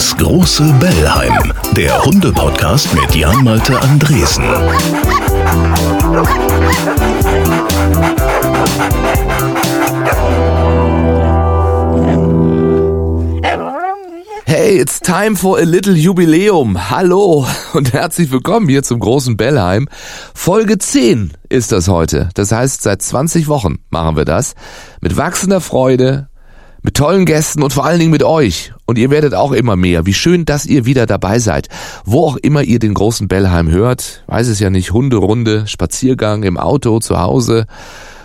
Das große Bellheim, der Hunde-Podcast mit Jan-Malte Andresen. Hey, it's time for a little Jubiläum. Hallo und herzlich willkommen hier zum großen Bellheim. Folge 10 ist das heute. Das heißt, seit 20 Wochen machen wir das. Mit wachsender Freude, mit tollen Gästen und vor allen Dingen mit euch. Und ihr werdet auch immer mehr. Wie schön, dass ihr wieder dabei seid. Wo auch immer ihr den großen Bellheim hört, weiß es ja nicht, Hunderunde, Spaziergang im Auto, zu Hause,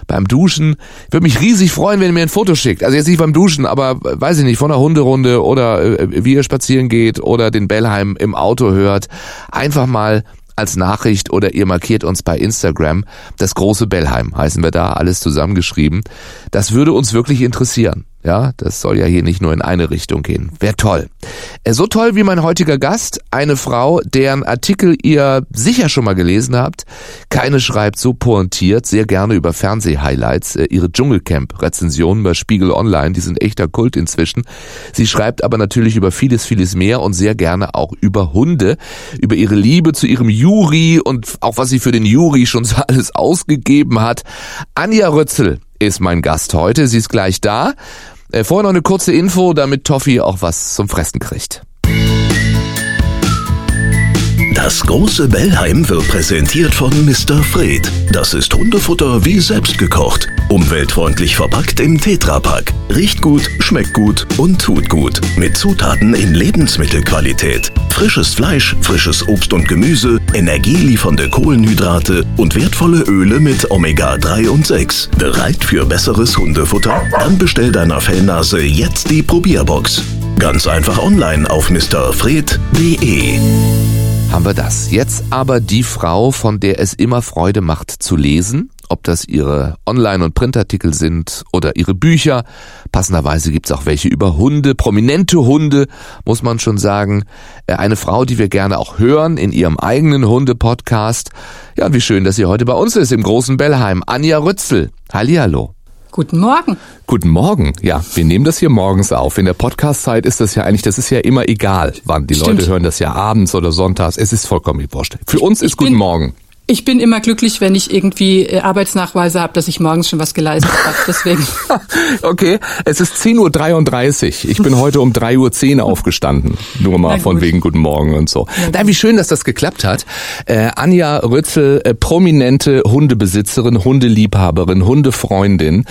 beim Duschen. Würde mich riesig freuen, wenn ihr mir ein Foto schickt. Also jetzt nicht beim Duschen, aber weiß ich nicht, von einer Hunderunde oder äh, wie ihr spazieren geht oder den Bellheim im Auto hört. Einfach mal als Nachricht oder ihr markiert uns bei Instagram. Das große Bellheim heißen wir da, alles zusammengeschrieben. Das würde uns wirklich interessieren. Ja, das soll ja hier nicht nur in eine Richtung gehen. Wäre toll. Äh, so toll wie mein heutiger Gast, eine Frau, deren Artikel ihr sicher schon mal gelesen habt. Keine schreibt so pointiert, sehr gerne über Fernsehhighlights. Äh, ihre Dschungelcamp-Rezensionen bei Spiegel Online, die sind echter Kult inzwischen. Sie schreibt aber natürlich über vieles, vieles mehr und sehr gerne auch über Hunde, über ihre Liebe zu ihrem Juri und auch was sie für den Juri schon so alles ausgegeben hat. Anja Rötzel ist mein Gast heute. Sie ist gleich da. Äh, vorher noch eine kurze Info, damit Toffi auch was zum Fressen kriegt. Das große Bellheim wird präsentiert von Mr. Fred. Das ist Hundefutter wie selbst gekocht. Umweltfreundlich verpackt im Tetrapack. Riecht gut, schmeckt gut und tut gut. Mit Zutaten in Lebensmittelqualität. Frisches Fleisch, frisches Obst und Gemüse, energieliefernde Kohlenhydrate und wertvolle Öle mit Omega-3 und 6. Bereit für besseres Hundefutter? Dann bestell deiner Fellnase jetzt die Probierbox. Ganz einfach online auf mrfred.de haben wir das. Jetzt aber die Frau, von der es immer Freude macht zu lesen, ob das ihre Online- und Printartikel sind oder ihre Bücher. Passenderweise gibt's auch welche über Hunde, prominente Hunde, muss man schon sagen. Äh, eine Frau, die wir gerne auch hören in ihrem eigenen Hunde-Podcast. Ja, wie schön, dass sie heute bei uns ist im großen Bellheim. Anja Rützel. Hallihallo. Guten Morgen. Guten Morgen. Ja, wir nehmen das hier morgens auf. In der Podcast-Zeit ist das ja eigentlich, das ist ja immer egal, wann. Die Stimmt. Leute hören das ja abends oder sonntags. Es ist vollkommen wurscht. Für uns ist ich Guten Morgen. Ich bin immer glücklich, wenn ich irgendwie äh, Arbeitsnachweise habe, dass ich morgens schon was geleistet habe. Deswegen. okay, es ist 10.33 Uhr. Ich bin heute um 3.10 Uhr aufgestanden. Nur mal von wegen Guten Morgen und so. Na, wie schön, dass das geklappt hat. Äh, Anja Rützel, äh, prominente Hundebesitzerin, Hundeliebhaberin, Hundefreundin.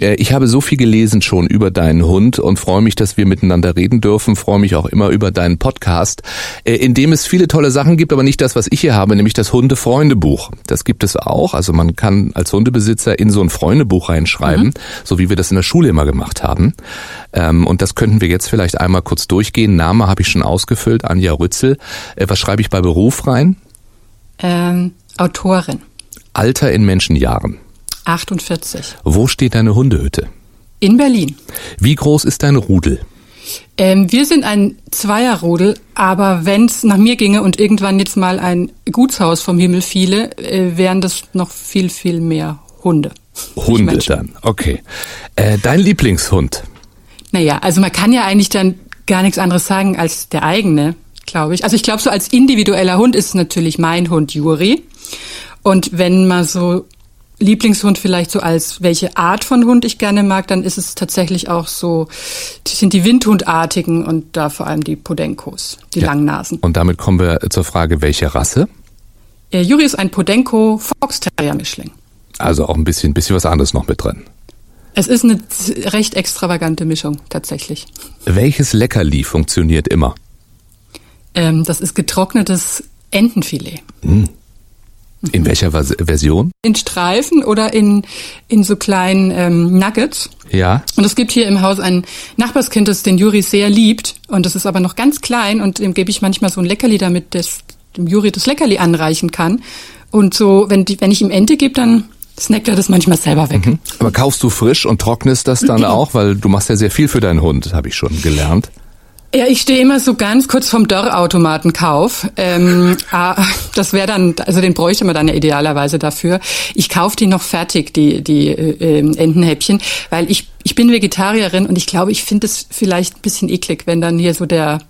Äh, ich habe so viel gelesen schon über deinen Hund und freue mich, dass wir miteinander reden dürfen. Freue mich auch immer über deinen Podcast, äh, in dem es viele tolle Sachen gibt, aber nicht das, was ich hier habe, nämlich das Hundefreunde Freundebuch. Das gibt es auch. Also man kann als Hundebesitzer in so ein Freundebuch reinschreiben, mhm. so wie wir das in der Schule immer gemacht haben. Ähm, und das könnten wir jetzt vielleicht einmal kurz durchgehen. Name habe ich schon ausgefüllt, Anja Rützel. Äh, was schreibe ich bei Beruf rein? Ähm, Autorin. Alter in Menschenjahren. 48. Wo steht deine Hundehütte? In Berlin. Wie groß ist dein Rudel? Ähm, wir sind ein Zweierrudel, aber wenn es nach mir ginge und irgendwann jetzt mal ein Gutshaus vom Himmel fiele, äh, wären das noch viel, viel mehr Hunde. Hunde dann, okay. Äh, dein Lieblingshund? Naja, also man kann ja eigentlich dann gar nichts anderes sagen als der eigene, glaube ich. Also ich glaube, so als individueller Hund ist natürlich mein Hund Juri. Und wenn man so Lieblingshund vielleicht so als welche Art von Hund ich gerne mag, dann ist es tatsächlich auch so, sind die Windhundartigen und da vor allem die Podenkos, die ja. Langnasen. Und damit kommen wir zur Frage, welche Rasse? Äh, Juri ist ein Podenko Fox Terrier Mischling. Also auch ein bisschen, bisschen was anderes noch mit drin. Es ist eine recht extravagante Mischung, tatsächlich. Welches Leckerli funktioniert immer? Ähm, das ist getrocknetes Entenfilet. Mm. In welcher Version? In Streifen oder in, in so kleinen ähm, Nuggets. Ja. Und es gibt hier im Haus ein Nachbarskind, das den Juri sehr liebt. Und das ist aber noch ganz klein und dem gebe ich manchmal so ein Leckerli, damit das, dem Juri das Leckerli anreichen kann. Und so, wenn, die, wenn ich ihm Ente gebe, dann snackt er das manchmal selber weg. Mhm. Aber kaufst du frisch und trocknest das dann auch? Weil du machst ja sehr viel für deinen Hund, habe ich schon gelernt. Ja, ich stehe immer so ganz kurz vom Dörrautomatenkauf. Ähm, ah, das wäre dann, also den bräuchte man dann ja idealerweise dafür. Ich kaufe die noch fertig, die, die äh, Entenhäppchen, weil ich, ich bin Vegetarierin und ich glaube, ich finde es vielleicht ein bisschen eklig, wenn dann hier so der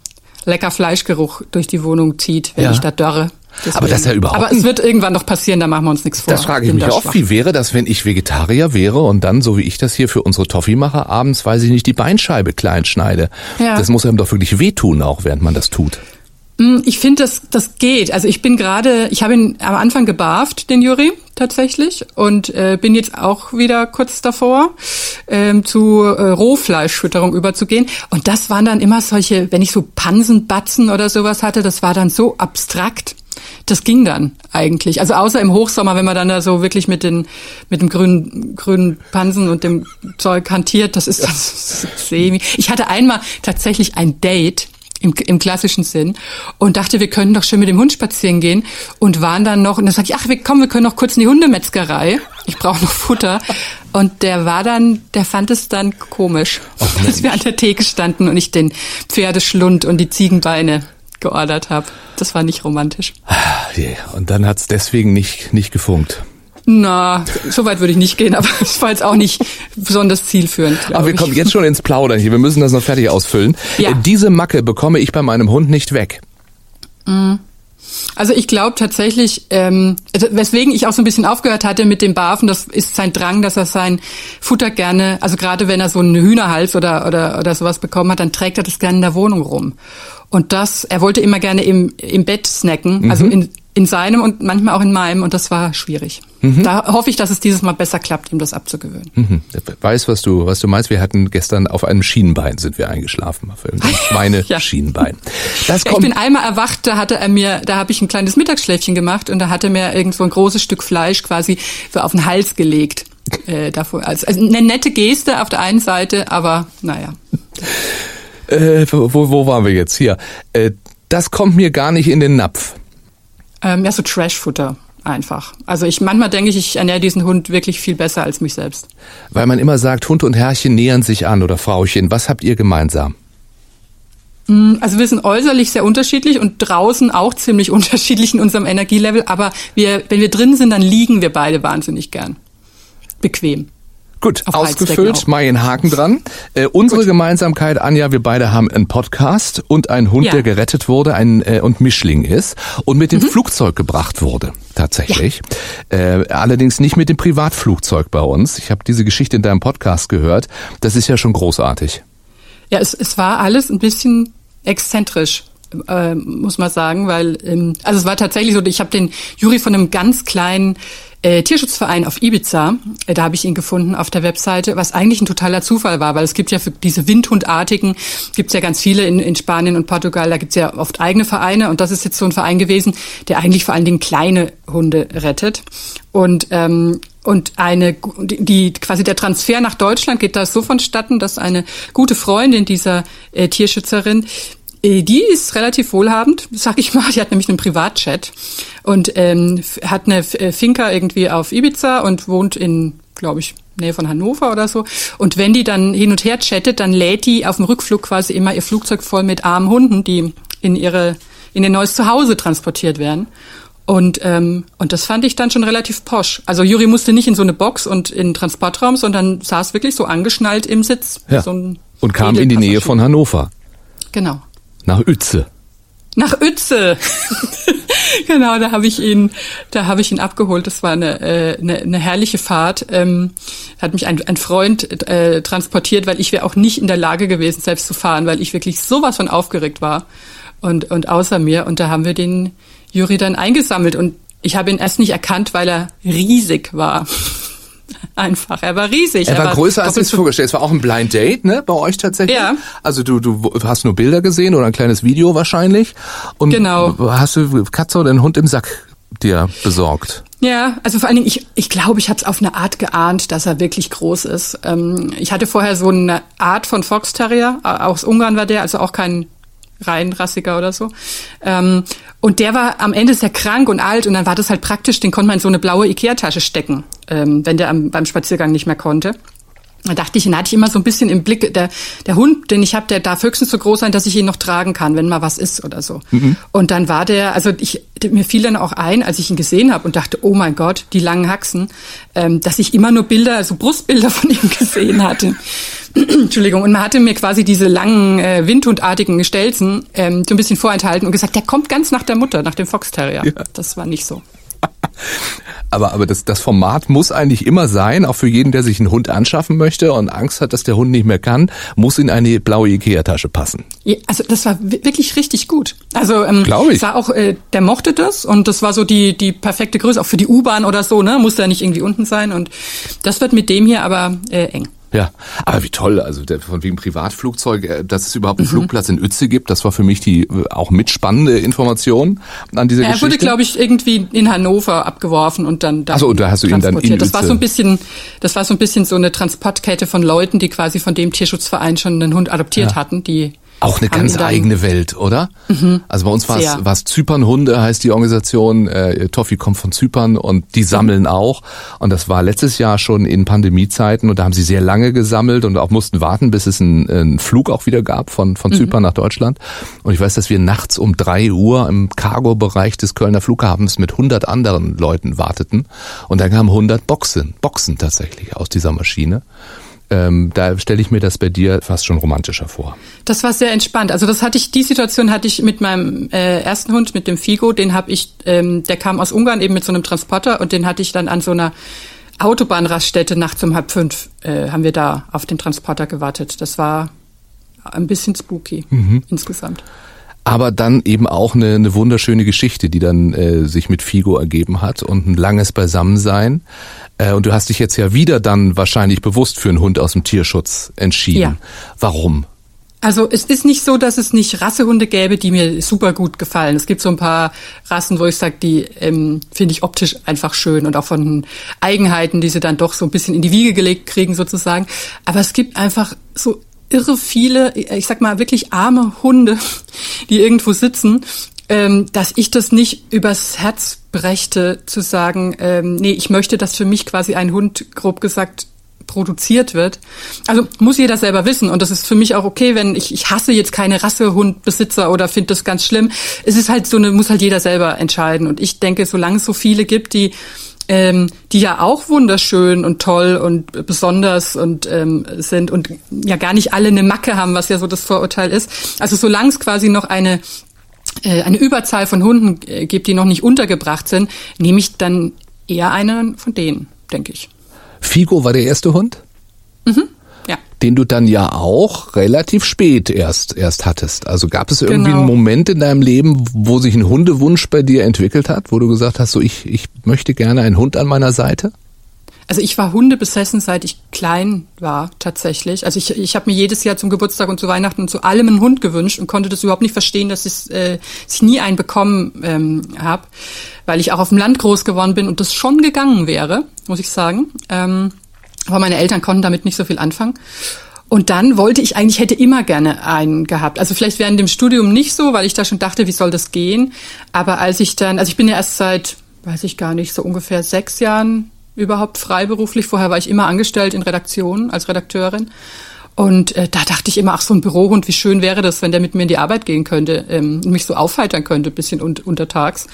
lecker Fleischgeruch durch die Wohnung zieht, wenn Ja. ich da dörre. Deswegen. Aber das ist ja überhaupt Aber es wird irgendwann noch passieren, da machen wir uns nichts vor. Das frage ich mich schwach. Wie wäre das, wenn ich Vegetarier wäre und dann, so wie ich das hier für unsere Toffee mache, abends, weiß ich nicht, die Beinscheibe klein schneide? Ja. Das muss einem doch wirklich wehtun, auch während man das tut. Mm, Ich finde, das, das geht. Also ich bin gerade, ich habe ihn am Anfang gebarft, den Juri, tatsächlich, und äh, bin jetzt auch wieder kurz davor, ähm, zu äh, Rohfleischfütterung überzugehen. Und das waren dann immer solche, wenn ich so Pansenbatzen oder sowas hatte, das war dann so abstrakt. Das ging dann eigentlich. Also außer im Hochsommer, wenn man dann da so wirklich mit den mit dem grünen grünen Pansen und dem Zeug hantiert, das ist dann so semi. Ich hatte einmal tatsächlich ein Date im, im klassischen Sinn und dachte, wir können doch schön mit dem Hund spazieren gehen und waren dann noch und dann sag ich, ach, wir kommen, wir können noch kurz in die Hundemetzgerei. Ich brauche noch Futter und der war dann, der fand es dann komisch, dass wir an der Theke standen und ich den Pferdeschlund und die Ziegenbeine geordert habe. Das war nicht romantisch. Und dann hat's deswegen nicht, nicht gefunkt. Na, so weit würde ich nicht gehen, aber es war jetzt auch nicht besonders zielführend. Aber wir ich. kommen jetzt schon ins Plaudern hier. Wir müssen das noch fertig ausfüllen. Ja. Äh, Diese Macke bekomme ich bei meinem Hund nicht weg. Also ich glaube tatsächlich, ähm, also weswegen ich auch so ein bisschen aufgehört hatte mit dem Barfen, das ist sein Drang, dass er sein Futter gerne, also gerade wenn er so einen Hühnerhals oder, oder, oder sowas bekommen hat, dann trägt er das gerne in der Wohnung rum. Und das, er wollte immer gerne im, im Bett snacken, also in, in seinem und manchmal auch in meinem und das war schwierig. Da hoffe ich, dass es dieses Mal besser klappt, ihm das abzugewöhnen. Mhm. Weiß, was du, was du meinst. Wir hatten gestern auf einem Schienenbein sind wir eingeschlafen. Auf einem Schweine Ja. Schienenbein. Das Ja, ich kommt. bin einmal erwacht, da hatte er mir, da habe ich ein kleines Mittagsschläfchen gemacht und da hat er mir irgendwo ein großes Stück Fleisch quasi so auf den Hals gelegt. Äh, davor, also, also eine nette Geste auf der einen Seite, aber naja. Äh, wo, wo waren wir jetzt hier? Äh, das kommt mir gar nicht in den Napf. Ähm, ja, so Trashfutter einfach. Also ich manchmal denke ich, ich ernähre diesen Hund wirklich viel besser als mich selbst. Weil man immer sagt, Hund und Herrchen nähern sich an oder Frauchen. Was habt ihr gemeinsam? Also wir sind äußerlich sehr unterschiedlich und draußen auch ziemlich unterschiedlich in unserem Energielevel, aber wir, wenn wir drin sind, dann liegen wir beide wahnsinnig gern. Bequem. Gut, Auf ausgefüllt, mal einen Haken dran. Äh, unsere Gemeinsamkeit, Anja, wir beide haben einen Podcast und einen Hund, Ja. der gerettet wurde ein, äh, und Mischling ist und mit Mhm. dem Flugzeug gebracht wurde, tatsächlich. Äh, allerdings nicht mit dem Privatflugzeug bei uns. Ich habe diese Geschichte in deinem Podcast gehört. Das ist ja schon großartig. Ja, es, es war alles ein bisschen exzentrisch, äh, muss man sagen, weil ähm, also es war tatsächlich so, ich habe den Juri von einem ganz kleinen äh, Tierschutzverein auf Ibiza, äh, da habe ich ihn gefunden auf der Webseite, was eigentlich ein totaler Zufall war, weil es gibt ja für diese Windhundartigen, gibt's ja ganz viele in, in Spanien und Portugal, da gibt's ja oft eigene Vereine und das ist jetzt so ein Verein gewesen, der eigentlich vor allen Dingen kleine Hunde rettet. Und ähm, und eine, die quasi der Transfer nach Deutschland geht da so vonstatten, dass eine gute Freundin dieser äh, Tierschützerin, die ist relativ wohlhabend, sag ich mal. Die hat nämlich einen Privatchat und ähm, hat eine äh, Finca irgendwie auf Ibiza und wohnt in, glaube ich, Nähe von Hannover oder so. Und wenn die dann hin und her chattet, dann lädt die auf dem Rückflug quasi immer ihr Flugzeug voll mit armen Hunden, die in ihre in ihr neues Zuhause transportiert werden. Und, ähm, und das fand ich dann schon relativ posch. Also Juri musste nicht in so eine Box und in einen Transportraum, sondern saß wirklich so angeschnallt im Sitz. Ja. So und kam in die Nähe von Hannover, Genau. Nach Uetze. Nach Uetze. genau, da habe ich ihn, da habe ich ihn abgeholt. Das war eine, äh, eine, eine herrliche Fahrt. Ähm, hat mich ein, ein Freund äh, transportiert, weil ich wäre auch nicht in der Lage gewesen, selbst zu fahren, weil ich wirklich sowas von aufgeregt war und und außer mir. Und da haben wir den Juri dann eingesammelt und ich habe ihn erst nicht erkannt, weil er riesig war. Einfach, er war riesig. Er war größer als ich es vorgestellt. Es war auch ein Blind Date, ne, bei euch tatsächlich. Ja. Also du, du hast nur Bilder gesehen oder ein kleines Video wahrscheinlich. Und Genau. hast du Katze oder einen Hund im Sack dir besorgt? Ja, also vor allen Dingen, ich, ich glaube, ich habe es auf eine Art geahnt, dass er wirklich groß ist. Ähm, ich hatte vorher so eine Art von Fox Terrier, aus Ungarn war der, also auch kein reinrassiger oder so. Ähm, und der war am Ende sehr krank und alt und dann war das halt praktisch, den konnte man in so eine blaue Ikea-Tasche stecken, ähm, wenn der am, beim Spaziergang nicht mehr konnte. Da dachte ich, den hatte ich immer so ein bisschen im Blick, der, der Hund, den ich habe, der darf höchstens so groß sein, dass ich ihn noch tragen kann, wenn mal was ist oder so. Und dann war der, also ich, mir fiel dann auch ein, als ich ihn gesehen habe und dachte, oh mein Gott, die langen Haxen, ähm, dass ich immer nur Bilder, also Brustbilder von ihm gesehen hatte. Entschuldigung, und man hatte mir quasi diese langen äh, Windhundartigen Stelzen ähm, so ein bisschen vorenthalten und gesagt, der kommt ganz nach der Mutter, nach dem Fox Terrier. Ja. Das war nicht so. Aber, aber das, das Format muss eigentlich immer sein, auch für jeden, der sich einen Hund anschaffen möchte und Angst hat, dass der Hund nicht mehr kann, muss in eine blaue Ikea-Tasche passen. Ja, also das war wirklich richtig gut. Also ähm, Glaube ich. Sah auch, äh, der mochte das und das war so die, die perfekte Größe, auch für die U-Bahn oder so, ne? Muss ja nicht irgendwie unten sein. Und das wird mit dem hier aber äh, eng. Ja, aber wie toll, also der, von wegen Privatflugzeug, äh, dass es überhaupt einen mhm. Flugplatz in Uetze gibt, das war für mich die äh, auch mitspannende Information an dieser er Geschichte. Er wurde, glaube ich, irgendwie in Hannover abgeworfen und dann, dann Also und da hast du ihn dann in Das war so ein bisschen, das war so ein bisschen so eine Transportkette von Leuten, die quasi von dem Tierschutzverein schon einen Hund adoptiert ja. hatten, die auch eine ganz eigene Welt, oder? Mhm. Also bei uns war es was Zypernhunde heißt die Organisation. Äh, Toffi kommt von Zypern und die sammeln auch. Und das war letztes Jahr schon in Pandemiezeiten und da haben sie sehr lange gesammelt und auch mussten warten, bis es einen, einen Flug auch wieder gab von von mhm. Zypern nach Deutschland. Und ich weiß, dass wir nachts um drei Uhr im Cargo-Bereich des Kölner Flughafens mit 100 anderen Leuten warteten und dann kamen 100 Boxen, Boxen tatsächlich aus dieser Maschine ähm, da stelle ich mir das bei dir fast schon romantischer vor. Das war sehr entspannt. Also das hatte ich, die Situation hatte ich mit meinem äh, ersten Hund, mit dem Figo, den habe ich, ähm, der kam aus Ungarn eben mit so einem Transporter und den hatte ich dann an so einer Autobahnraststätte nachts um halb fünf äh, haben wir da auf den Transporter gewartet. Das war ein bisschen spooky mhm. insgesamt aber dann eben auch eine, eine wunderschöne Geschichte, die dann äh, sich mit Figo ergeben hat und ein langes Beisammensein. Äh, und du hast dich jetzt ja wieder dann wahrscheinlich bewusst für einen Hund aus dem Tierschutz entschieden. Ja. Warum? Also es ist nicht so, dass es nicht Rassehunde gäbe, die mir super gut gefallen. Es gibt so ein paar Rassen, wo ich sage, die ähm, finde ich optisch einfach schön und auch von Eigenheiten, die sie dann doch so ein bisschen in die Wiege gelegt kriegen sozusagen. Aber es gibt einfach so irre viele, ich sag mal wirklich arme Hunde, die irgendwo sitzen, ähm, dass ich das nicht übers Herz brächte, zu sagen, ähm, nee, ich möchte, dass für mich quasi ein Hund, grob gesagt, produziert wird. Also muss jeder selber wissen und das ist für mich auch okay, wenn ich ich hasse jetzt keine Rassehundbesitzer oder finde das ganz schlimm. Es ist halt so eine muss halt jeder selber entscheiden und ich denke, solange es so viele gibt, die ähm, die ja auch wunderschön und toll und besonders und ähm, sind und ja gar nicht alle eine Macke haben, was ja so das Vorurteil ist. Also solange es quasi noch eine äh, eine Überzahl von Hunden äh, gibt, die noch nicht untergebracht sind, nehme ich dann eher einen von denen, denke ich. Figo war der erste Hund? Mhm den du dann ja auch relativ spät erst erst hattest. Also gab es irgendwie genau. einen Moment in deinem Leben, wo sich ein Hundewunsch bei dir entwickelt hat, wo du gesagt hast, so ich ich möchte gerne einen Hund an meiner Seite? Also ich war Hunde besessen, seit ich klein war, tatsächlich. Also ich, ich habe mir jedes Jahr zum Geburtstag und zu Weihnachten und zu allem einen Hund gewünscht und konnte das überhaupt nicht verstehen, dass ich, äh, ich nie einen bekommen ähm, habe, weil ich auch auf dem Land groß geworden bin und das schon gegangen wäre, muss ich sagen. Ähm, aber meine Eltern konnten damit nicht so viel anfangen. Und dann wollte ich eigentlich, hätte immer gerne einen gehabt. Also vielleicht während dem Studium nicht so, weil ich da schon dachte, wie soll das gehen. Aber als ich dann, also ich bin ja erst seit, weiß ich gar nicht, so ungefähr sechs Jahren überhaupt freiberuflich. Vorher war ich immer angestellt in Redaktionen als Redakteurin. Und äh, da dachte ich immer, ach, so ein Bürohund, wie schön wäre das, wenn der mit mir in die Arbeit gehen könnte ähm, mich so aufheitern könnte, bisschen un untertags.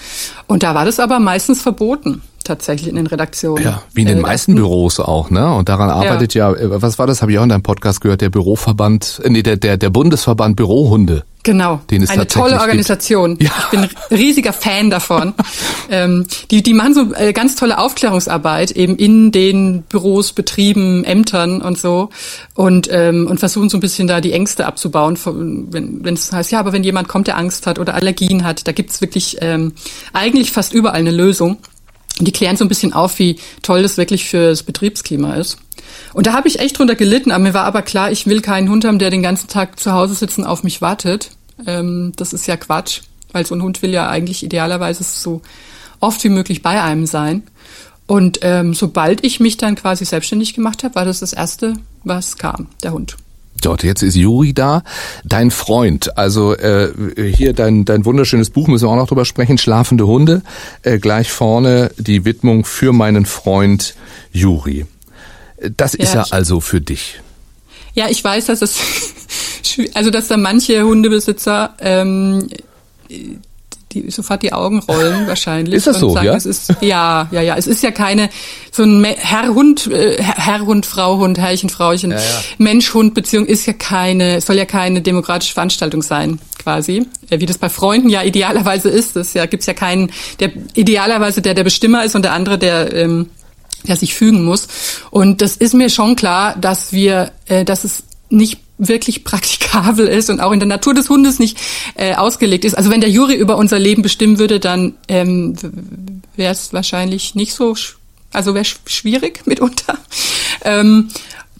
Und da war das aber meistens verboten tatsächlich in den Redaktionen. Ja, wie in den äh, meisten Büros auch, ne? Und daran arbeitet ja, ja äh, was war das, habe ich auch in deinem Podcast gehört, der Büroverband, äh, nee, der, der, der Bundesverband Bürohunde. Genau, den es eine tolle Organisation. Ja. Ich bin riesiger Fan davon. ähm, die, die machen so äh, ganz tolle Aufklärungsarbeit eben in den Büros, Betrieben, Ämtern und so und ähm, und versuchen so ein bisschen da die Ängste abzubauen, wenn wenn es heißt, ja, aber wenn jemand kommt, der Angst hat oder Allergien hat, da gibt's wirklich ähm, eigentlich fast überall eine Lösung. Die klären so ein bisschen auf, wie toll das wirklich fürs Betriebsklima ist. Und da habe ich echt drunter gelitten, aber mir war aber klar, ich will keinen Hund haben, der den ganzen Tag zu Hause sitzen auf mich wartet. Ähm, das ist ja Quatsch, weil so ein Hund will ja eigentlich idealerweise so oft wie möglich bei einem sein. Und ähm, sobald ich mich dann quasi selbstständig gemacht habe, war das das Erste, was kam, der Hund. Dort, jetzt ist Juri da, dein Freund. Also äh, hier dein, dein wunderschönes Buch, müssen wir auch noch drüber sprechen, Schlafende Hunde. Äh, gleich vorne die Widmung für meinen Freund Juri. Das ja, ist ja also für dich. Ja, ich weiß, dass es also dass da manche Hundebesitzer ähm, die, sofort die Augen rollen wahrscheinlich. Ist das so, sagen, ja? Es ist, ja, ja, ja. Es ist ja keine so ein Herr-Hund, äh, Herr-Hund, Frau-Hund, Herrchen, Frauchen, Ja, ja. Mensch-Hund-Beziehung ist ja keine, soll ja keine demokratische Veranstaltung sein, quasi. Äh, Wie das bei Freunden ja idealerweise ist. Das ja, gibt's ja keinen, der idealerweise der der Bestimmer ist und der andere, der ähm, der sich fügen muss. Und das ist mir schon klar, dass wir, äh, dass es nicht wirklich praktikabel ist und auch in der Natur des Hundes nicht äh, ausgelegt ist. Also wenn der Jury über unser Leben bestimmen würde, dann ähm, wäre es wahrscheinlich nicht so, sch- also wäre schwierig mitunter. Ähm,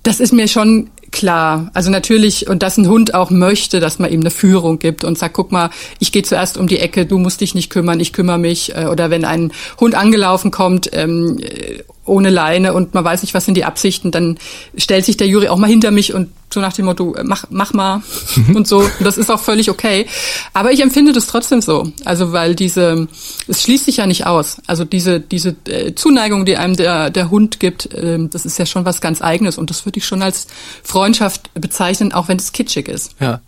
das ist mir schon klar. Also natürlich, und dass ein Hund auch möchte, dass man ihm eine Führung gibt und sagt, guck mal, ich gehe zuerst um die Ecke, du musst dich nicht kümmern, ich kümmere mich. Äh, Oder wenn ein Hund angelaufen kommt, ähm, äh, ohne Leine und man weiß nicht, was sind die Absichten, dann stellt sich der Jury auch mal hinter mich und so nach dem Motto, äh, mach, mach mal und so. Und das ist auch völlig okay. Aber ich empfinde das trotzdem so. Also weil diese, es schließt sich ja nicht aus. Also diese, diese äh, Zuneigung, die einem der, der Hund gibt, ähm, das ist ja schon was ganz Eigenes und das würde ich schon als Freundschaft bezeichnen, auch wenn es kitschig ist. Ja.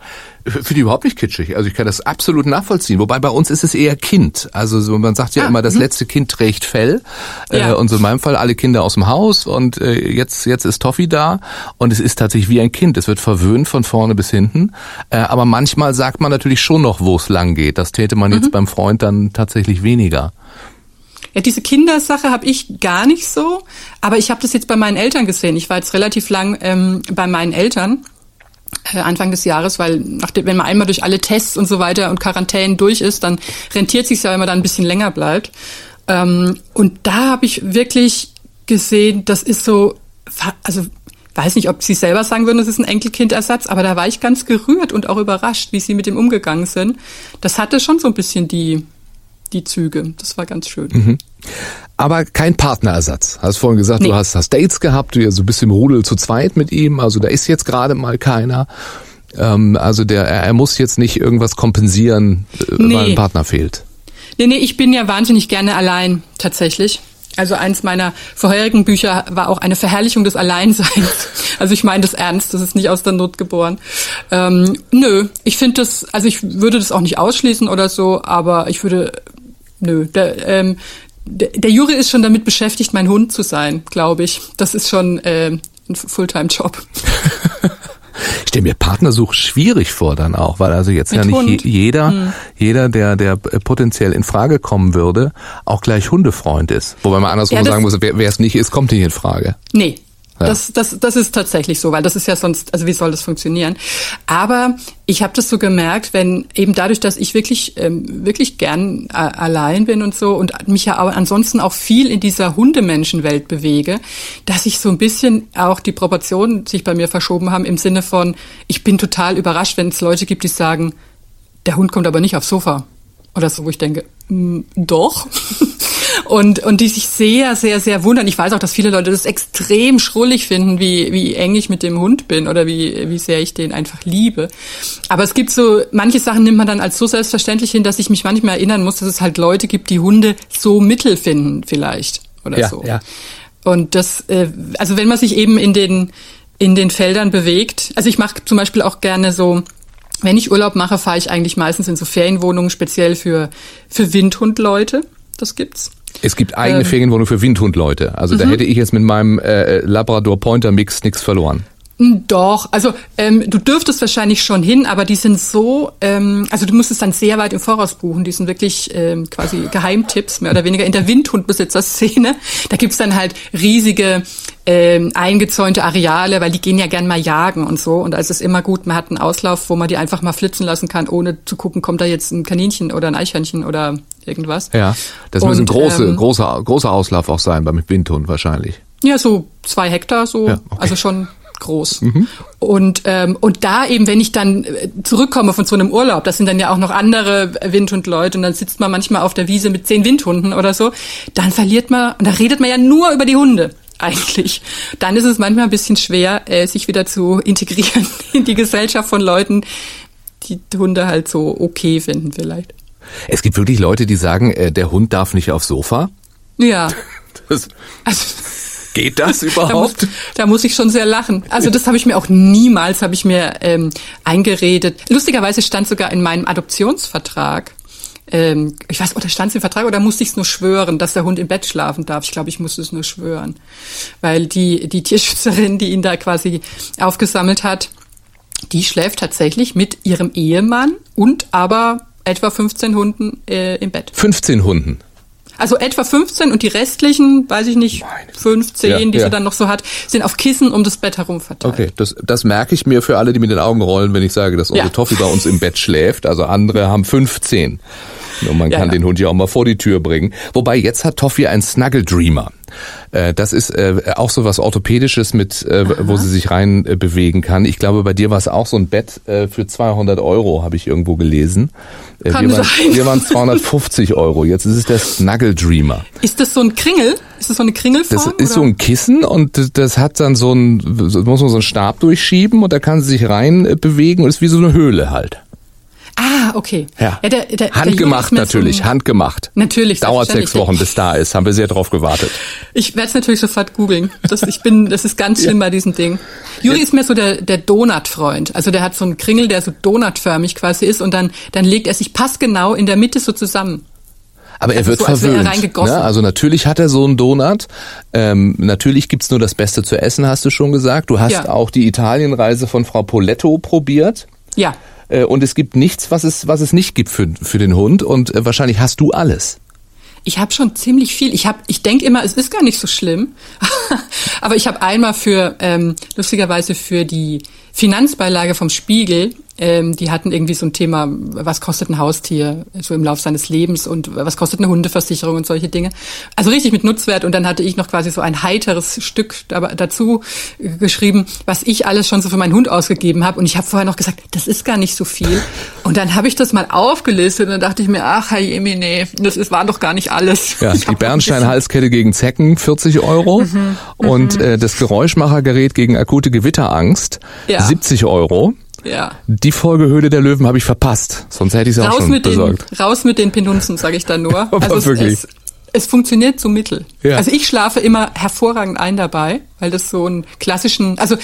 Finde ich überhaupt nicht kitschig. Also ich kann das absolut nachvollziehen. Wobei bei uns ist es eher Kind. Also so, man sagt ja Ah, immer, das letzte Kind trägt Fell. Ja. Äh, und so in meinem Fall alle Kinder aus dem Haus und äh, jetzt, jetzt ist Toffi da und es ist tatsächlich wie ein Kind. Es wird verwöhnt von vorne bis hinten. Äh, aber manchmal sagt man natürlich schon noch, wo es lang geht. Das täte man jetzt beim Freund dann tatsächlich weniger. Ja, diese Kindersache habe ich gar nicht so, aber ich habe das jetzt bei meinen Eltern gesehen. Ich war jetzt relativ lang ähm, bei meinen Eltern äh, Anfang des Jahres, weil nachdem, wenn man einmal durch alle Tests und so weiter und Quarantänen durch ist, dann rentiert sich ja, wenn man da ein bisschen länger bleibt. Ähm, und da habe ich wirklich gesehen, das ist so, also weiß nicht, ob Sie selber sagen würden, das ist ein Enkelkindersatz, aber da war ich ganz gerührt und auch überrascht, wie Sie mit dem umgegangen sind. Das hatte schon so ein bisschen die die Züge. Das war ganz schön. Aber kein Partnerersatz. Hast vorhin gesagt, du Nee. hast, hast Dates gehabt, du ja so bist im Rudel zu zweit mit ihm. Also da ist jetzt gerade mal keiner. Ähm, also der, er, muss jetzt nicht irgendwas kompensieren, äh, Nee. weil ein Partner fehlt. Nee, nee, ich bin ja wahnsinnig gerne allein, tatsächlich. Also eins meiner vorherigen Bücher war auch eine Verherrlichung des Alleinseins. Also ich meine das ernst, das ist nicht aus der Not geboren. Ähm, nö, ich finde das, also ich würde das auch nicht ausschließen oder so, aber ich würde, nö, der, ähm, der, der Jury ist schon damit beschäftigt, mein Hund zu sein, glaube ich. Das ist schon äh, ein Fulltime-Job. Ich stelle mir Partnersuche schwierig vor dann auch, weil also jetzt Mit ja nicht je, jeder, jeder, der, der potenziell in Frage kommen würde, auch gleich Hundefreund ist. Wobei man andersrum Ja, sagen muss, wer wer es nicht ist, kommt nicht in Frage. Nee. Das, das, das ist tatsächlich so, weil das ist ja sonst, also wie soll das funktionieren? Aber ich habe das so gemerkt, wenn eben dadurch, dass ich wirklich, ähm, wirklich gern äh, allein bin und so und mich ja auch ansonsten auch viel in dieser Hundemenschenwelt bewege, dass ich so ein bisschen auch die Proportionen sich bei mir verschoben haben im Sinne von, ich bin total überrascht, wenn es Leute gibt, die sagen, der Hund kommt aber nicht aufs Sofa. Oder so, wo ich denke, "Mm, doch. Und, und die sich sehr, sehr, sehr wundern. Ich weiß auch, dass viele Leute das extrem schrullig finden, wie, wie eng ich mit dem Hund bin oder wie, wie sehr ich den einfach liebe. Aber es gibt so, manche Sachen nimmt man dann als so selbstverständlich hin, dass ich mich manchmal erinnern muss, dass es halt Leute gibt, die Hunde so mittel finden vielleicht oder Ja, so. ja. Und das, äh, also wenn man sich eben in den, in den Feldern bewegt, also ich mache zum Beispiel auch gerne so, wenn ich Urlaub mache, fahre ich eigentlich meistens in so Ferienwohnungen speziell für, für Windhundleute. Das gibt's. Es gibt eigene Ähm. Ferienwohnungen für Windhundleute. Also da hätte ich jetzt mit meinem äh, Labrador-Pointer-Mix nichts verloren. Mm, Doch, also ähm, du dürftest wahrscheinlich schon hin, aber die sind so, ähm, also du musst es dann sehr weit im Voraus buchen. Die sind wirklich ähm, quasi Geheimtipps, mehr oder weniger in der Windhundbesitzer-Szene. Da gibt's dann halt riesige ähm, eingezäunte Areale, weil die gehen ja gern mal jagen und so. Und da ist es immer gut, man hat einen Auslauf, wo man die einfach mal flitzen lassen kann, ohne zu gucken, kommt da jetzt ein Kaninchen oder ein Eichhörnchen oder irgendwas. Ja, das muss ein Und, große, ähm, großer, großer Auslauf auch sein beim Windhund wahrscheinlich. Ja, so zwei Hektar, so, Ja, okay. Also schon groß. Und ähm, und da eben, wenn ich dann äh, zurückkomme von so einem Urlaub, das sind dann ja auch noch andere Windhundleute und dann sitzt man manchmal auf der Wiese mit zehn Windhunden oder so, dann verliert man und da redet man ja nur über die Hunde eigentlich. Dann ist es manchmal ein bisschen schwer, äh, sich wieder zu integrieren in die Gesellschaft von Leuten, die Hunde halt so okay finden vielleicht. Es gibt wirklich Leute, die sagen, äh, der Hund darf nicht aufs Sofa. Ja, Das, also geht das Da muss, überhaupt? da muss ich schon sehr lachen. Also das habe ich mir auch niemals, habe ich mir ähm, eingeredet. Lustigerweise stand sogar in meinem Adoptionsvertrag, ähm, ich weiß, oder stand es im Vertrag oder musste ich es nur schwören, dass der Hund im Bett schlafen darf? Ich glaube, ich musste es nur schwören. Weil die, die Tierschützerin, die ihn da quasi aufgesammelt hat, die schläft tatsächlich mit ihrem Ehemann und aber etwa 15 Hunden äh, im Bett. 15 Hunden. Also etwa 15 und die restlichen, weiß ich nicht, 15, ja, die ja. sie dann noch so hat, sind auf Kissen um das Bett herum verteilt. Okay, das, das merke ich mir für alle, die mit den Augen rollen, wenn ich sage, dass unsere ja. Toffi bei uns im Bett schläft. Also andere haben 15. Und man kann den Hund ja auch mal vor die Tür bringen. Wobei jetzt hat Toffi einen Snuggle Dreamer. Äh, das ist äh, auch so was Orthopädisches, mit, äh, wo sie sich rein bewegen kann. Ich glaube, bei dir war es auch so ein Bett für 200 Euro, habe ich irgendwo gelesen. Kann wir, waren, wir waren 250 Euro. Jetzt ist es der Snuggle Dreamer. Ist das so ein Kringel? Ist das so eine Kringelform? Das ist oder? so ein Kissen und das hat dann so ein, muss man so einen Stab durchschieben und da kann sie sich rein bewegen und ist wie so eine Höhle halt. Ah, okay. Ja. ja der, der, handgemacht der natürlich, handgemacht. Natürlich. Dauert sechs Wochen, bis da ist. Haben wir sehr drauf gewartet. Ich werde es natürlich sofort googeln. Das, ich bin, das ist ganz schlimm ja. bei diesem Ding. Juri ist mir so der, der Donut-Freund. Also der hat so einen Kringel, der so donutförmig quasi ist und dann, dann legt er sich passgenau in der Mitte so zusammen. Aber er also wird so, verwöhnt. Ne? Also natürlich hat er so einen Donut. Ähm, natürlich gibt's nur das Beste zu essen, hast du schon gesagt. Du hast ja. auch die Italienreise von Frau Poletto probiert. Ja. Äh, und es gibt nichts, was es, was es nicht gibt für, für den Hund. Und äh, wahrscheinlich hast du alles. Ich habe schon ziemlich viel. Ich habe, ich denke immer, es ist gar nicht so schlimm. Aber ich habe einmal für ähm, lustigerweise für die Finanzbeilage vom Spiegel ähm, die hatten irgendwie so ein Thema, was kostet ein Haustier so im Lauf seines Lebens und was kostet eine Hundeversicherung und solche Dinge. Also richtig mit Nutzwert und dann hatte ich noch quasi so ein heiteres Stück dazu geschrieben, was ich alles schon so für meinen Hund ausgegeben habe und ich habe vorher noch gesagt, das ist gar nicht so viel und dann habe ich das mal aufgelistet und dann dachte ich mir, ach Herr Jemine, das ist, war doch gar nicht alles. Ja, die Bernstein-Halskette gegen Zecken 40 Euro mhm, und mhm. äh, das Geräuschmachergerät gegen akute Gewitterangst ja. 70 Euro. Ja. Die Folge Höhle der Löwen habe ich verpasst, sonst hätte ich es auch schon mit besorgt. Den, raus mit den Penunzen, sage ich dann nur. also es, wirklich? Es, es funktioniert so mittel. Ja. Also ich schlafe immer hervorragend ein dabei, weil das so einen klassischen, also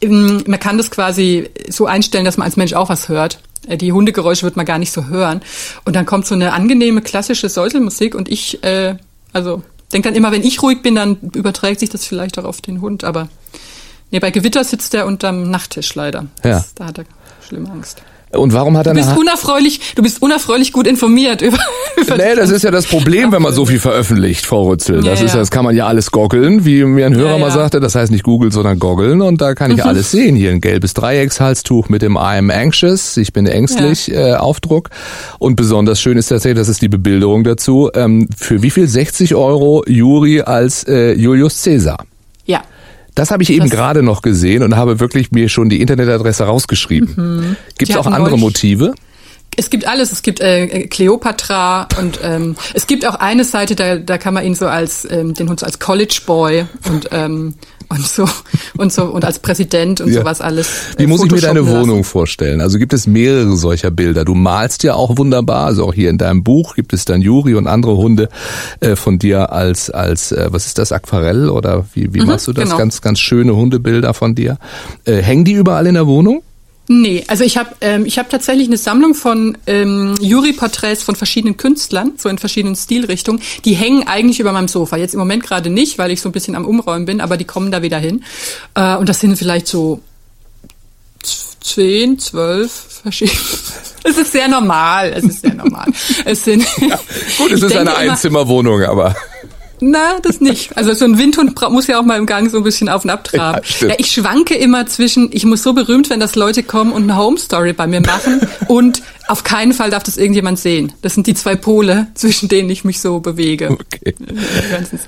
ähm, man kann das quasi so einstellen, dass man als Mensch auch was hört. Äh, die Hundegeräusche wird man gar nicht so hören. Und dann kommt so eine angenehme klassische Säuselmusik und ich, äh, also denke dann immer, wenn ich ruhig bin, dann überträgt sich das vielleicht auch auf den Hund, aber Nee, bei Gewitter sitzt er unterm Nachttisch leider. Ja. Das, da hat er schlimme Angst. Und warum hat er du bist unerfreulich, du bist unerfreulich gut informiert über, über Nee, das ist ja das Problem, wenn man so viel veröffentlicht, Frau Rützel. Das ja, ist ja, das kann man ja alles goggeln, wie mir ein Hörer ja, mal sagte, das heißt nicht Google, sondern goggeln und da kann ich mhm. alles sehen. Hier ein gelbes Dreieckshalstuch mit dem I'm anxious, ich bin ängstlich äh, Aufdruck und besonders schön ist tatsächlich, das ist die Bebilderung dazu, ähm, für wie viel 60 Euro Juri als äh, Julius Caesar. Ja. Das habe ich eben gerade noch gesehen und habe wirklich mir schon die Internetadresse rausgeschrieben. Mhm. Gibt es auch andere Motive? Es gibt alles. Es gibt äh, Cleopatra und ähm, es gibt auch eine Seite, da, da kann man ihn so als ähm, den Hund so als College Boy und ähm, und so und so und als Präsident und ja. sowas alles. Wie muss ich mir deine lassen. Wohnung vorstellen? Also gibt es mehrere solcher Bilder. Du malst ja auch wunderbar, also auch hier in deinem Buch gibt es dann Juri und andere Hunde äh, von dir als als äh, was ist das Aquarell oder wie wie mhm, machst du das? Genau. Ganz ganz schöne Hundebilder von dir. Äh, hängen die überall in der Wohnung? Nee, also ich habe ähm, ich hab tatsächlich eine Sammlung von ähm, Jury-Porträts von verschiedenen Künstlern, so in verschiedenen Stilrichtungen. Die hängen eigentlich über meinem Sofa. Jetzt im Moment gerade nicht, weil ich so ein bisschen am Umräumen bin, aber die kommen da wieder hin. Äh, und das sind vielleicht so zehn, zwölf verschiedene. Es ist sehr normal. Es ist sehr normal. Es sind. Ja, gut, es ist eine Einzimmerwohnung, aber. Na, das nicht. Also so ein Windhund muss ja auch mal im Gang so ein bisschen auf und ab traben. Ja, ja, ich schwanke immer zwischen, ich muss so berühmt werden, dass Leute kommen und eine Home Story bei mir machen und auf keinen Fall darf das irgendjemand sehen. Das sind die zwei Pole, zwischen denen ich mich so bewege. Okay.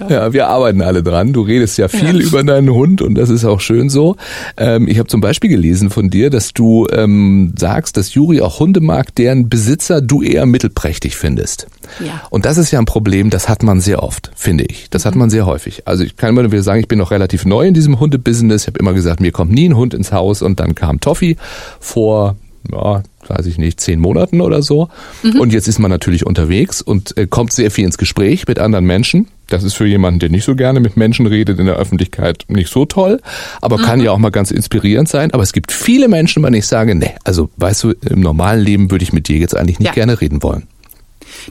Ja, wir arbeiten alle dran. Du redest ja viel ja. über deinen Hund und das ist auch schön so. Ähm, ich habe zum Beispiel gelesen von dir, dass du ähm, sagst, dass Juri auch Hunde mag, deren Besitzer du eher mittelprächtig findest. Ja. Und das ist ja ein Problem, das hat man sehr oft, finde ich. Das hat mhm. man sehr häufig. Also ich kann immer wieder sagen, ich bin noch relativ neu in diesem Hundebusiness. Ich habe immer gesagt, mir kommt nie ein Hund ins Haus und dann kam Toffi vor ja, weiß ich nicht, zehn Monaten oder so. Mhm. Und jetzt ist man natürlich unterwegs und äh, kommt sehr viel ins Gespräch mit anderen Menschen. Das ist für jemanden, der nicht so gerne mit Menschen redet in der Öffentlichkeit, nicht so toll, aber mhm. kann ja auch mal ganz inspirierend sein. Aber es gibt viele Menschen, bei denen ich sage, nee, also weißt du, im normalen Leben würde ich mit dir jetzt eigentlich nicht ja. gerne reden wollen.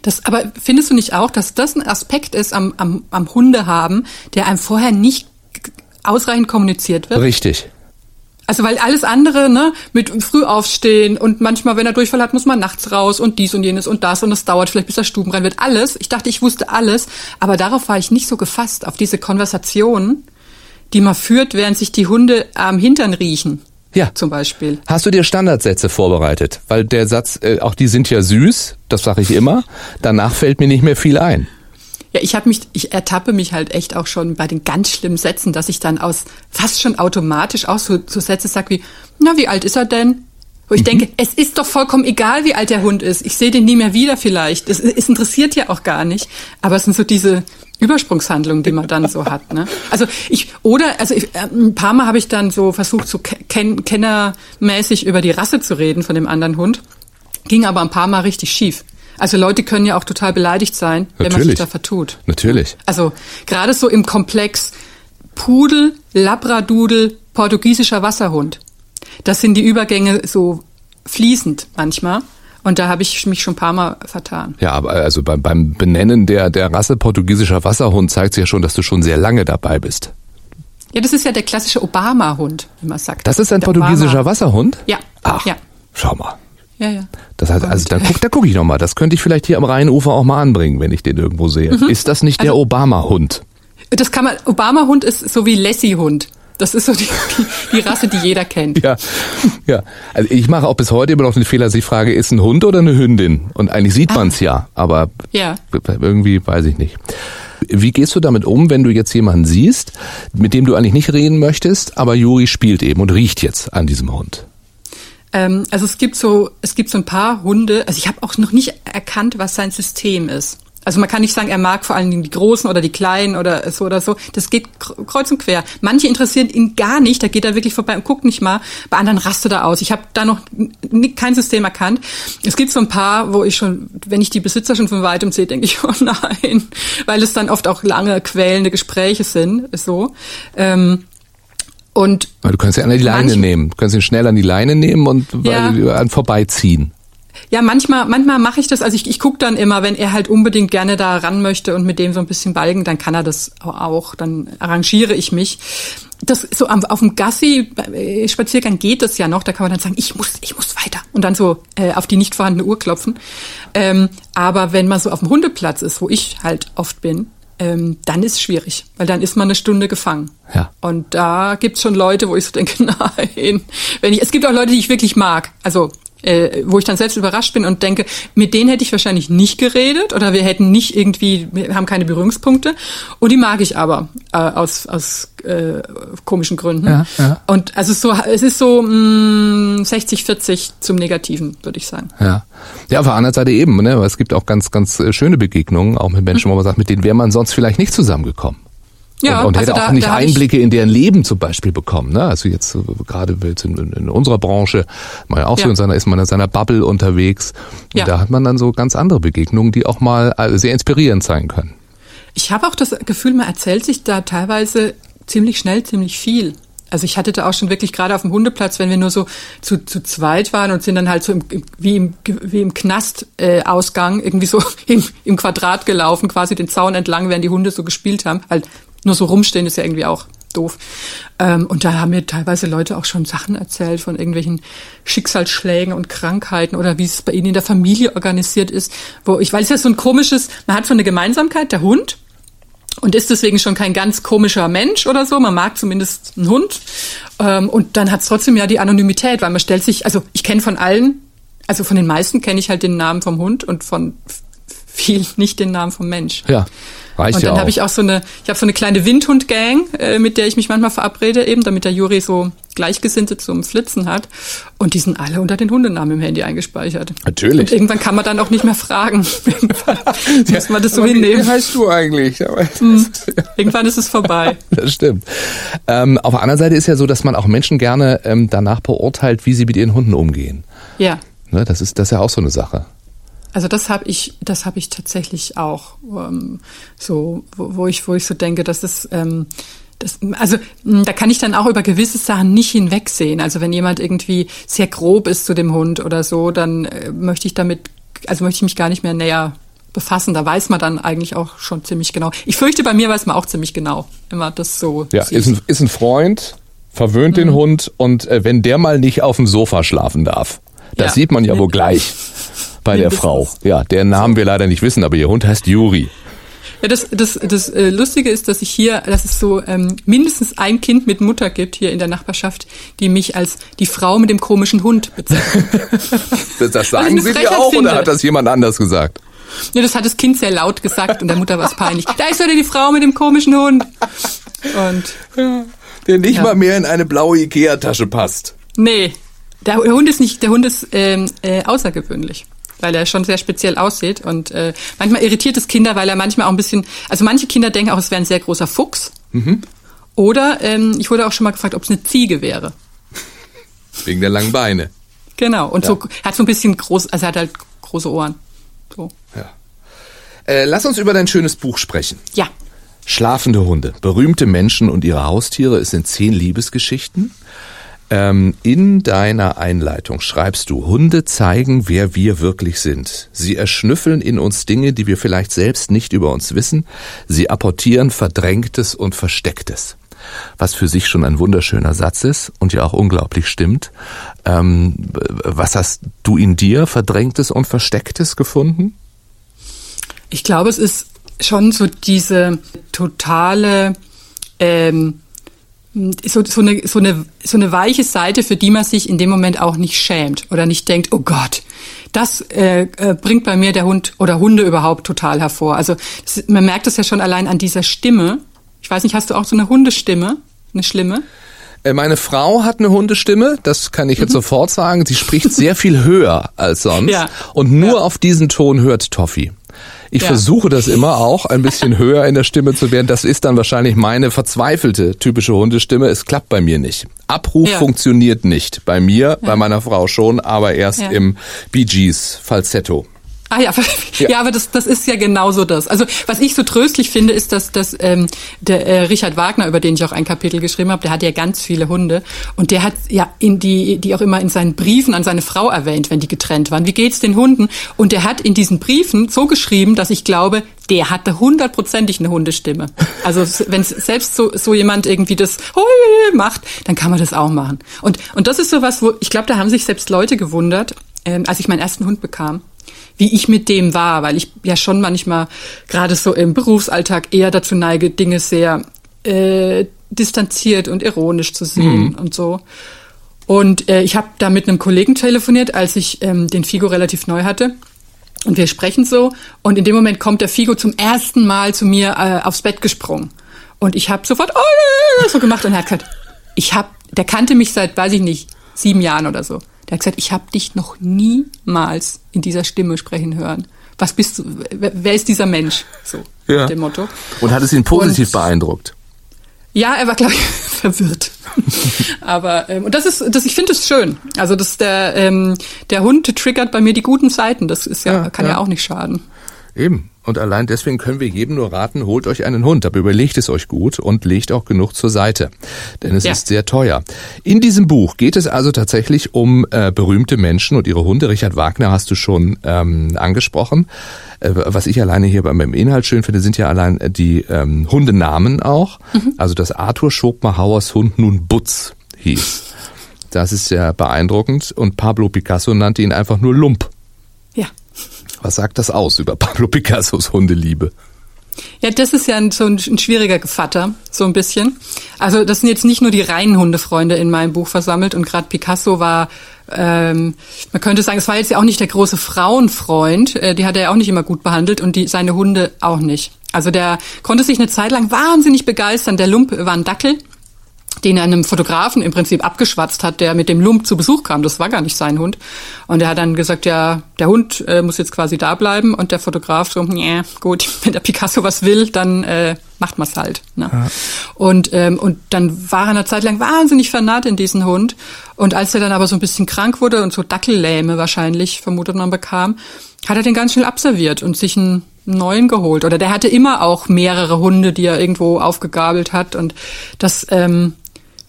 Das, aber findest du nicht auch, dass das ein Aspekt ist am, am, am Hundehaben, der einem vorher nicht ausreichend kommuniziert wird? Richtig. Also weil alles andere, ne, mit früh aufstehen und manchmal, wenn er Durchfall hat, muss man nachts raus und dies und jenes und das und es dauert vielleicht bis er Stuben rein wird. Alles. Ich dachte, ich wusste alles, aber darauf war ich nicht so gefasst, auf diese Konversation, die man führt, während sich die Hunde am Hintern riechen. Ja. Zum Beispiel. Hast du dir Standardsätze vorbereitet? Weil der Satz, äh, auch die sind ja süß, das sage ich immer. Danach fällt mir nicht mehr viel ein. Ja, ich habe mich, ich ertappe mich halt echt auch schon bei den ganz schlimmen Sätzen, dass ich dann aus fast schon automatisch auch so, so Sätze sag wie, na, wie alt ist er denn? Wo ich mhm. denke, es ist doch vollkommen egal, wie alt der Hund ist. Ich sehe den nie mehr wieder vielleicht. Es, es interessiert ja auch gar nicht. Aber es sind so diese Übersprungshandlungen, die man dann so hat. Ne? Also ich oder also ich, äh, ein paar Mal habe ich dann so versucht, so ken kennermäßig über die Rasse zu reden von dem anderen Hund, ging aber ein paar Mal richtig schief. Also Leute können ja auch total beleidigt sein, Natürlich. wenn man sich da vertut. Natürlich. Also gerade so im Komplex Pudel, Labradudel, portugiesischer Wasserhund. Das sind die Übergänge so fließend manchmal. Und da habe ich mich schon ein paar Mal vertan. Ja, aber also beim, beim Benennen der, der Rasse portugiesischer Wasserhund zeigt sich ja schon, dass du schon sehr lange dabei bist. Ja, das ist ja der klassische Obama-Hund, wie man sagt. Das ist ein der portugiesischer Obama. Wasserhund? Ja. Ach, ja. schau mal. Ja, ja. Das heißt, also da guck, da guck ich noch mal. Das könnte ich vielleicht hier am Rheinufer auch mal anbringen, wenn ich den irgendwo sehe. Mhm. Ist das nicht also, der Obama-Hund? Das kann man. Obama-Hund ist so wie Lassie-Hund. Das ist so die, die, die, Rasse, die jeder kennt. Ja, ja. Also ich mache auch bis heute immer noch den Fehler, dass ich frage, ist ein Hund oder eine Hündin? Und eigentlich sieht ah. man es ja, aber ja. irgendwie weiß ich nicht. Wie gehst du damit um, wenn du jetzt jemanden siehst, mit dem du eigentlich nicht reden möchtest, aber Juri spielt eben und riecht jetzt an diesem Hund? Ähm, also es gibt so, es gibt so ein paar Hunde. Also ich habe auch noch nicht erkannt, was sein System ist. Also man kann nicht sagen, er mag vor allen Dingen die Großen oder die Kleinen oder so oder so. Das geht kreuz und quer. Manche interessieren ihn gar nicht, da geht er wirklich vorbei und guckt nicht mal. Bei anderen rastet er aus. Ich habe da noch kein System erkannt. Es gibt so ein paar, wo ich schon, wenn ich die Besitzer schon von weitem sehe, denke ich, oh nein, weil es dann oft auch lange quälende Gespräche sind. So. Ähm, und du kannst ja an die Leine nehmen. Du kannst ihn schnell an die Leine nehmen und ja. an vorbeiziehen. Ja, manchmal, manchmal mache ich das. Also ich, ich gucke dann immer, wenn er halt unbedingt gerne da ran möchte und mit dem so ein bisschen balgen, dann kann er das auch. Dann arrangiere ich mich. Das so auf, auf dem Gassi-Spaziergang geht das ja noch. Da kann man dann sagen, ich muss, ich muss weiter und dann so äh, auf die nicht vorhandene Uhr klopfen. Ähm, aber wenn man so auf dem Hundeplatz ist, wo ich halt oft bin, ähm, dann ist es schwierig, weil dann ist man eine Stunde gefangen. Ja. Und da gibt's schon Leute, wo ich so denke, nein. Wenn ich, es gibt auch Leute, die ich wirklich mag. Also äh, wo ich dann selbst überrascht bin und denke, mit denen hätte ich wahrscheinlich nicht geredet oder wir hätten nicht irgendwie, wir haben keine Berührungspunkte. Und die mag ich aber äh, aus, aus äh, komischen Gründen. Ja, ja. Und also so, es ist so mh, 60, 40 zum Negativen, würde ich sagen. Ja. Ja, auf der anderen Seite eben, ne? Es gibt auch ganz, ganz äh, schöne Begegnungen, auch mit Menschen, mhm. wo man sagt, mit denen wäre man sonst vielleicht nicht zusammengekommen. Ja, und, und also hätte da, auch nicht Einblicke in deren Leben zum Beispiel bekommen. Ne? Also jetzt äh, gerade in, in unserer Branche, man auch ja. so in seiner, ist man in seiner Bubble unterwegs. Und ja. da hat man dann so ganz andere Begegnungen, die auch mal äh, sehr inspirierend sein können. Ich habe auch das Gefühl, man erzählt sich da teilweise ziemlich schnell ziemlich viel. Also ich hatte da auch schon wirklich gerade auf dem Hundeplatz, wenn wir nur so zu, zu zweit waren und sind dann halt so im, wie im, wie im Knastausgang äh, irgendwie so im, im Quadrat gelaufen, quasi den Zaun entlang, während die Hunde so gespielt haben. Halt nur so rumstehen ist ja irgendwie auch doof. Ähm, und da haben mir teilweise Leute auch schon Sachen erzählt von irgendwelchen Schicksalsschlägen und Krankheiten oder wie es bei ihnen in der Familie organisiert ist. Wo ich, weil es ja so ein komisches, man hat so eine Gemeinsamkeit, der Hund, und ist deswegen schon kein ganz komischer Mensch oder so. Man mag zumindest einen Hund. Ähm, und dann hat es trotzdem ja die Anonymität, weil man stellt sich, also ich kenne von allen, also von den meisten kenne ich halt den Namen vom Hund und von viel nicht den Namen vom Mensch. Ja. Reicht und dann ja habe ich auch so eine, ich habe so eine kleine Windhund-Gang, äh, mit der ich mich manchmal verabrede, eben damit der Juri so Gleichgesinnte zum Flitzen hat. Und die sind alle unter den Hundenamen im Handy eingespeichert. Natürlich. Und irgendwann kann man dann auch nicht mehr fragen. irgendwann muss man das so hinnehmen. Wie heißt du eigentlich? Hm. Irgendwann ist es vorbei. Das stimmt. Ähm, auf der anderen Seite ist ja so, dass man auch Menschen gerne ähm, danach beurteilt, wie sie mit ihren Hunden umgehen. Ja. Ne, das ist das ist ja auch so eine Sache. Also das habe ich, das habe ich tatsächlich auch ähm, so, wo, wo, ich, wo ich so denke, dass es ähm, das, also da kann ich dann auch über gewisse Sachen nicht hinwegsehen. Also wenn jemand irgendwie sehr grob ist zu dem Hund oder so, dann äh, möchte ich damit, also möchte ich mich gar nicht mehr näher befassen. Da weiß man dann eigentlich auch schon ziemlich genau. Ich fürchte, bei mir weiß man auch ziemlich genau, immer das so. Ja, ist ein, ist ein Freund, verwöhnt mhm. den Hund und äh, wenn der mal nicht auf dem Sofa schlafen darf, das ja. sieht man ja wohl gleich bei der Frau. Ja, deren Namen wir leider nicht wissen, aber ihr Hund heißt Juri. Ja, das, das, das äh, Lustige ist, dass ich hier, dass es so ähm, mindestens ein Kind mit Mutter gibt hier in der Nachbarschaft, die mich als die Frau mit dem komischen Hund bezeichnet. das, das sagen Sie dir auch finde. oder hat das jemand anders gesagt? Ja, das hat das Kind sehr laut gesagt und der Mutter war es peinlich. Da ist wieder die Frau mit dem komischen Hund. Und der nicht ja. mal mehr in eine blaue Ikea-Tasche passt. Nee, der, der, Hund ist nicht, der Hund ist ähm, äh, außergewöhnlich weil er schon sehr speziell aussieht. Und äh, manchmal irritiert es Kinder, weil er manchmal auch ein bisschen, also manche Kinder denken auch, es wäre ein sehr großer Fuchs. Mhm. Oder ähm, ich wurde auch schon mal gefragt, ob es eine Ziege wäre. Wegen der langen Beine. Genau. Und ja. so hat so ein bisschen groß, also er hat halt große Ohren. So. Ja. Äh, lass uns über dein schönes Buch sprechen. Ja. Schlafende Hunde, berühmte Menschen und ihre Haustiere. Es sind zehn Liebesgeschichten. Ähm, in deiner Einleitung schreibst du, Hunde zeigen, wer wir wirklich sind. Sie erschnüffeln in uns Dinge, die wir vielleicht selbst nicht über uns wissen. Sie apportieren Verdrängtes und Verstecktes. Was für sich schon ein wunderschöner Satz ist und ja auch unglaublich stimmt. Ähm, was hast du in dir Verdrängtes und Verstecktes gefunden? Ich glaube, es ist schon so diese totale ähm, so, so, eine, so, eine, so eine weiche Seite, für die man sich in dem Moment auch nicht schämt oder nicht denkt, oh Gott, das äh, äh, bringt bei mir der Hund oder Hunde überhaupt total hervor. Also das, man merkt das ja schon allein an dieser Stimme. Ich weiß nicht, hast du auch so eine Hundestimme, eine schlimme? Äh, meine Frau hat eine Hundestimme, das kann ich jetzt mhm. sofort sagen. Sie spricht sehr viel höher als sonst. Ja. Und nur ja. auf diesen Ton hört Toffi. Ich ja. versuche das immer auch, ein bisschen höher in der Stimme zu werden. Das ist dann wahrscheinlich meine verzweifelte typische Hundestimme. Es klappt bei mir nicht. Abruf ja. funktioniert nicht. Bei mir, ja. bei meiner Frau schon, aber erst im Bee Gees Falsetto. Ah ja, ja. ja, aber das, das ist ja genauso das. Also was ich so tröstlich finde, ist, dass, dass ähm, der äh, Richard Wagner, über den ich auch ein Kapitel geschrieben habe, der hat ja ganz viele Hunde und der hat ja in die, die auch immer in seinen Briefen an seine Frau erwähnt, wenn die getrennt waren. Wie geht's den Hunden? Und der hat in diesen Briefen so geschrieben, dass ich glaube, der hatte hundertprozentig eine Hundestimme. Also wenn selbst so, so jemand irgendwie das macht, dann kann man das auch machen. Und, und das ist so was, wo ich glaube, da haben sich selbst Leute gewundert, ähm, als ich meinen ersten Hund bekam wie ich mit dem war, weil ich ja schon manchmal gerade so im Berufsalltag eher dazu neige, Dinge sehr äh, distanziert und ironisch zu sehen mhm. und so. Und äh, ich habe da mit einem Kollegen telefoniert, als ich ähm, den Figo relativ neu hatte. Und wir sprechen so. Und in dem Moment kommt der Figo zum ersten Mal zu mir äh, aufs Bett gesprungen. Und ich habe sofort oh, so gemacht und er hat gesagt, ich hab, der kannte mich seit, weiß ich nicht, sieben Jahren oder so. Der hat gesagt, ich habe dich noch niemals in dieser Stimme sprechen hören. Was bist du? Wer ist dieser Mensch? So ja. mit dem Motto. Und hat es ihn positiv und, beeindruckt? Ja, er war glaube ich verwirrt. Aber ähm, und das ist, das ich finde es schön. Also das der ähm, der Hund triggert bei mir die guten Seiten. Das ist ja, ja kann ja. ja auch nicht schaden. Eben. Und allein deswegen können wir jedem nur raten, holt euch einen Hund, aber überlegt es euch gut und legt auch genug zur Seite. Denn es ja. ist sehr teuer. In diesem Buch geht es also tatsächlich um äh, berühmte Menschen und ihre Hunde. Richard Wagner hast du schon ähm, angesprochen. Äh, was ich alleine hier beim Inhalt schön finde, sind ja allein die ähm, Hundenamen auch. Mhm. Also dass Arthur Schopenhauers Hund nun Butz hieß. Das ist sehr beeindruckend. Und Pablo Picasso nannte ihn einfach nur Lump. Was sagt das aus über Pablo Picassos Hundeliebe? Ja, das ist ja ein, so ein, ein, schwieriger Gevatter, so ein bisschen. Also das sind jetzt nicht nur die reinen Hundefreunde in meinem Buch versammelt und gerade Picasso war, ähm, man könnte sagen, es war jetzt ja auch nicht der große Frauenfreund, äh, die hat er ja auch nicht immer gut behandelt und die, seine Hunde auch nicht. Also der konnte sich eine Zeit lang wahnsinnig begeistern. Der Lump war ein Dackel den er einem Fotografen im Prinzip abgeschwatzt hat, der mit dem Lump zu Besuch kam. Das war gar nicht sein Hund. Und er hat dann gesagt, ja, der Hund äh, muss jetzt quasi da bleiben. Und der Fotograf so, ja, gut, wenn der Picasso was will, dann äh, macht man's halt. Ne? Ja. Und, ähm, und dann war er eine Zeit lang wahnsinnig vernarrt in diesen Hund. Und als er dann aber so ein bisschen krank wurde und so Dackellähme wahrscheinlich, vermutet man, bekam, hat er den ganz schnell abserviert und sich einen neuen geholt. Oder der hatte immer auch mehrere Hunde, die er irgendwo aufgegabelt hat. Und das... Ähm,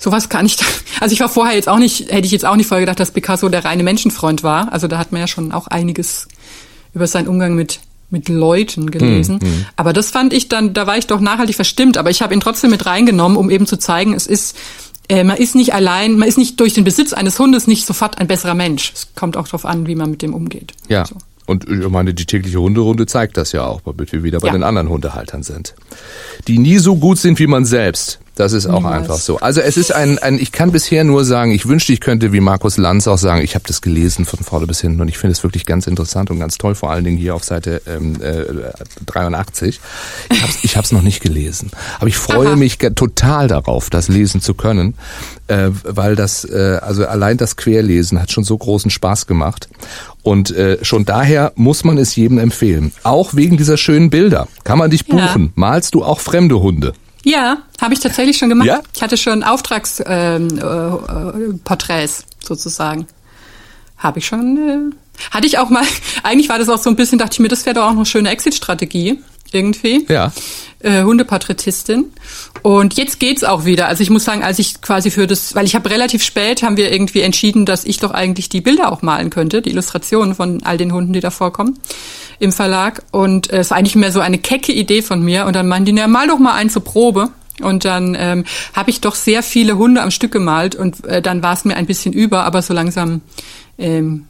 sowas kann ich da, also ich war vorher jetzt auch nicht, hätte ich jetzt auch nicht vorher gedacht, dass Picasso der reine Menschenfreund war. Also da hat man ja schon auch einiges über seinen Umgang mit mit Leuten gelesen. Mhm. Aber das fand ich dann, da war ich doch nachhaltig verstimmt. Aber ich habe ihn trotzdem mit reingenommen, um eben zu zeigen, es ist, äh, man ist nicht allein, man ist nicht durch den Besitz eines Hundes nicht sofort ein besserer Mensch. Es kommt auch darauf an, wie man mit dem umgeht. Ja. So. Und ich meine, die tägliche Hunderunde zeigt das ja auch, womit wir wieder bei Ja. den anderen Hundehaltern sind. Die nie so gut sind wie man selbst. Das ist auch Niemals. einfach so. Also es ist ein, ein, ich kann bisher nur sagen, ich wünschte, ich könnte wie Markus Lanz auch sagen, ich habe das gelesen von vorne bis hinten und ich finde es wirklich ganz interessant und ganz toll, vor allen Dingen hier auf Seite ähm, äh, 83. Ich habe ich hab's noch nicht gelesen, aber ich freue Aha. mich total darauf, das lesen zu können, äh, weil das, äh, also allein das Querlesen hat schon so großen Spaß gemacht. Und äh, schon daher muss man es jedem empfehlen. Auch wegen dieser schönen Bilder. Kann man dich Ja. buchen? Malst du auch fremde Hunde? Ja, habe ich tatsächlich schon gemacht. Ja? Ich hatte schon Auftragsporträts ähm, äh, äh, sozusagen. Habe ich schon. Äh, hatte ich auch mal. Eigentlich war das auch so ein bisschen. Dachte ich mir, das wäre doch auch eine schöne Exit-Strategie irgendwie. Ja. Äh, Hundeporträtistin. Und jetzt geht's auch wieder. Also ich muss sagen, als ich quasi für das, weil ich habe relativ spät haben wir irgendwie entschieden, dass ich doch eigentlich die Bilder auch malen könnte, die Illustrationen von all den Hunden, die da vorkommen im Verlag. Und äh, es war eigentlich mehr so eine kecke Idee von mir. Und dann meinten die, na, mal doch mal einen zur Probe. Und dann ähm, habe ich doch sehr viele Hunde am Stück gemalt und äh, dann war es mir ein bisschen über, aber so langsam ähm,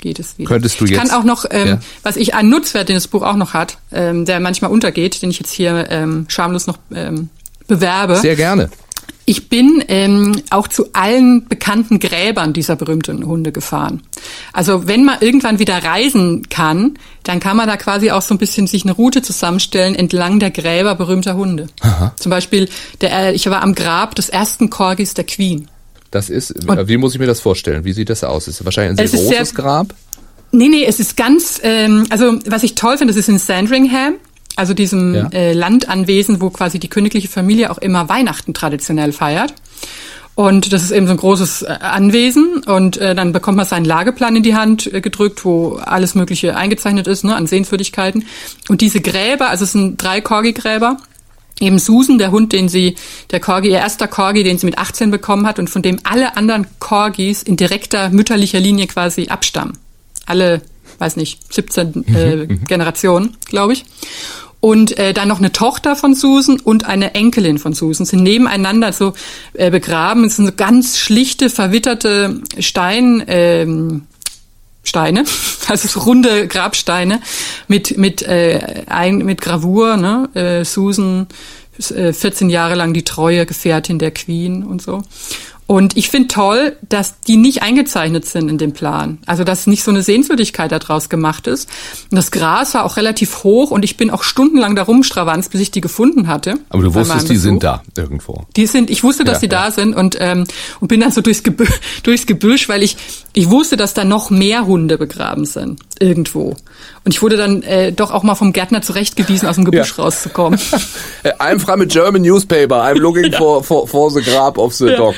geht es wieder. Könntest du ich kann jetzt- auch noch, ähm, Ja. was ich einen Nutzwert, den das Buch auch noch hat, ähm, der manchmal untergeht, den ich jetzt hier ähm, schamlos noch ähm, bewerbe. Sehr gerne. Ich bin ähm, auch zu allen bekannten Gräbern dieser berühmten Hunde gefahren. Also wenn man irgendwann wieder reisen kann, dann kann man da quasi auch so ein bisschen sich eine Route zusammenstellen entlang der Gräber berühmter Hunde. Zum Beispiel, der, äh, ich war am Grab des ersten Corgis der Queen. Das ist, wie muss ich mir das vorstellen? Wie sieht das aus? Ist wahrscheinlich ein sehr großes sehr- Grab? Nee, nee, es ist ganz, ähm, also was ich toll finde, das ist in Sandringham, also diesem Ja. äh, Landanwesen, wo quasi die königliche Familie auch immer Weihnachten traditionell feiert. Und das ist eben so ein großes äh, Anwesen und äh, dann bekommt man seinen Lageplan in die Hand äh, gedrückt, wo alles Mögliche eingezeichnet ist, ne, an Sehenswürdigkeiten. Und diese Gräber, also es sind drei Corgi-Gräber, eben Susan, der Hund, den sie, der Corgi, ihr erster Corgi, den sie mit 18 bekommen hat und von dem alle anderen Corgis in direkter mütterlicher Linie quasi abstammen. Alle, weiß nicht, 17 äh, Generationen, glaube ich. Und äh, dann noch eine Tochter von Susan und eine Enkelin von Susan sind nebeneinander so äh, begraben. Es sind so ganz schlichte, verwitterte Stein, ähm, Steine, also so runde Grabsteine mit mit äh, ein, mit Gravur, ne? Äh, Susan äh, 14 Jahre lang die treue Gefährtin der Queen und so. Und ich finde toll, dass die nicht eingezeichnet sind in dem Plan. Also dass nicht so eine Sehenswürdigkeit daraus gemacht ist. Und das Gras war auch relativ hoch und ich bin auch stundenlang da rumstravanzt, bis ich die gefunden hatte. Aber du wusstest, die sind da irgendwo. Die sind, ich wusste, dass Ja, die ja. da sind und ähm, und bin dann so durchs Gebüsch, durchs Gebüsch, weil ich ich wusste, dass da noch mehr Hunde begraben sind irgendwo. Und ich wurde dann äh, doch auch mal vom Gärtner zurechtgewiesen, aus dem Gebüsch Ja. rauszukommen. I'm from a German newspaper. I'm looking for, for, for the grab of the dog.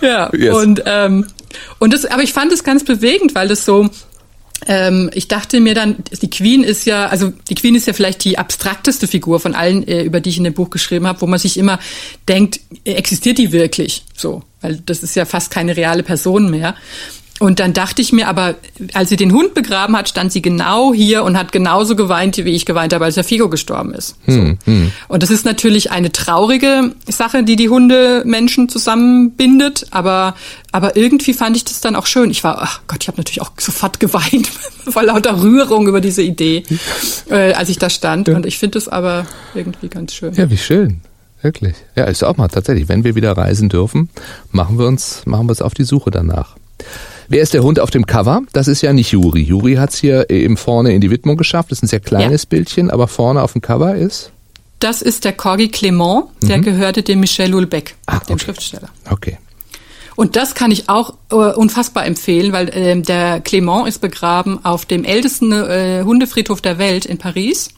Ja. Yes. Und ähm, und das, aber ich fand es ganz bewegend, weil das so ähm, ich dachte mir dann, die Queen ist ja, also die Queen ist ja vielleicht die abstrakteste Figur von allen, äh, über die ich in dem Buch geschrieben habe, wo man sich immer denkt, existiert die wirklich? So, weil das ist ja fast keine reale Person mehr. Und dann dachte ich mir aber, als sie den Hund begraben hat, stand sie genau hier und hat genauso geweint, wie ich geweint habe, als der Figo gestorben ist. So. Und das ist natürlich eine traurige Sache, die die Hundemenschen zusammenbindet, aber, aber irgendwie fand ich das dann auch schön. Ich war, ach Gott, ich habe natürlich auch sofort geweint, vor lauter Rührung über diese Idee, äh, als ich da stand. Und ich finde das aber irgendwie ganz schön. Ja, wie schön. Wirklich. Ja, ist auch mal tatsächlich. Wenn wir wieder reisen dürfen, machen wir uns, machen wir uns auf die Suche danach. Wer ist der Hund auf dem Cover? Das ist ja nicht Juri. Juri hat's hier eben vorne in die Widmung geschafft. Das ist ein sehr kleines Ja. Bildchen, aber vorne auf dem Cover ist. Das ist der Corgi Clément, der gehörte dem Michel Houellebecq, Mhm. Ah, dem okay. Schriftsteller. Okay. Und das kann ich auch äh, unfassbar empfehlen, weil ähm, der Clément ist begraben auf dem ältesten äh, Hundefriedhof der Welt in Paris.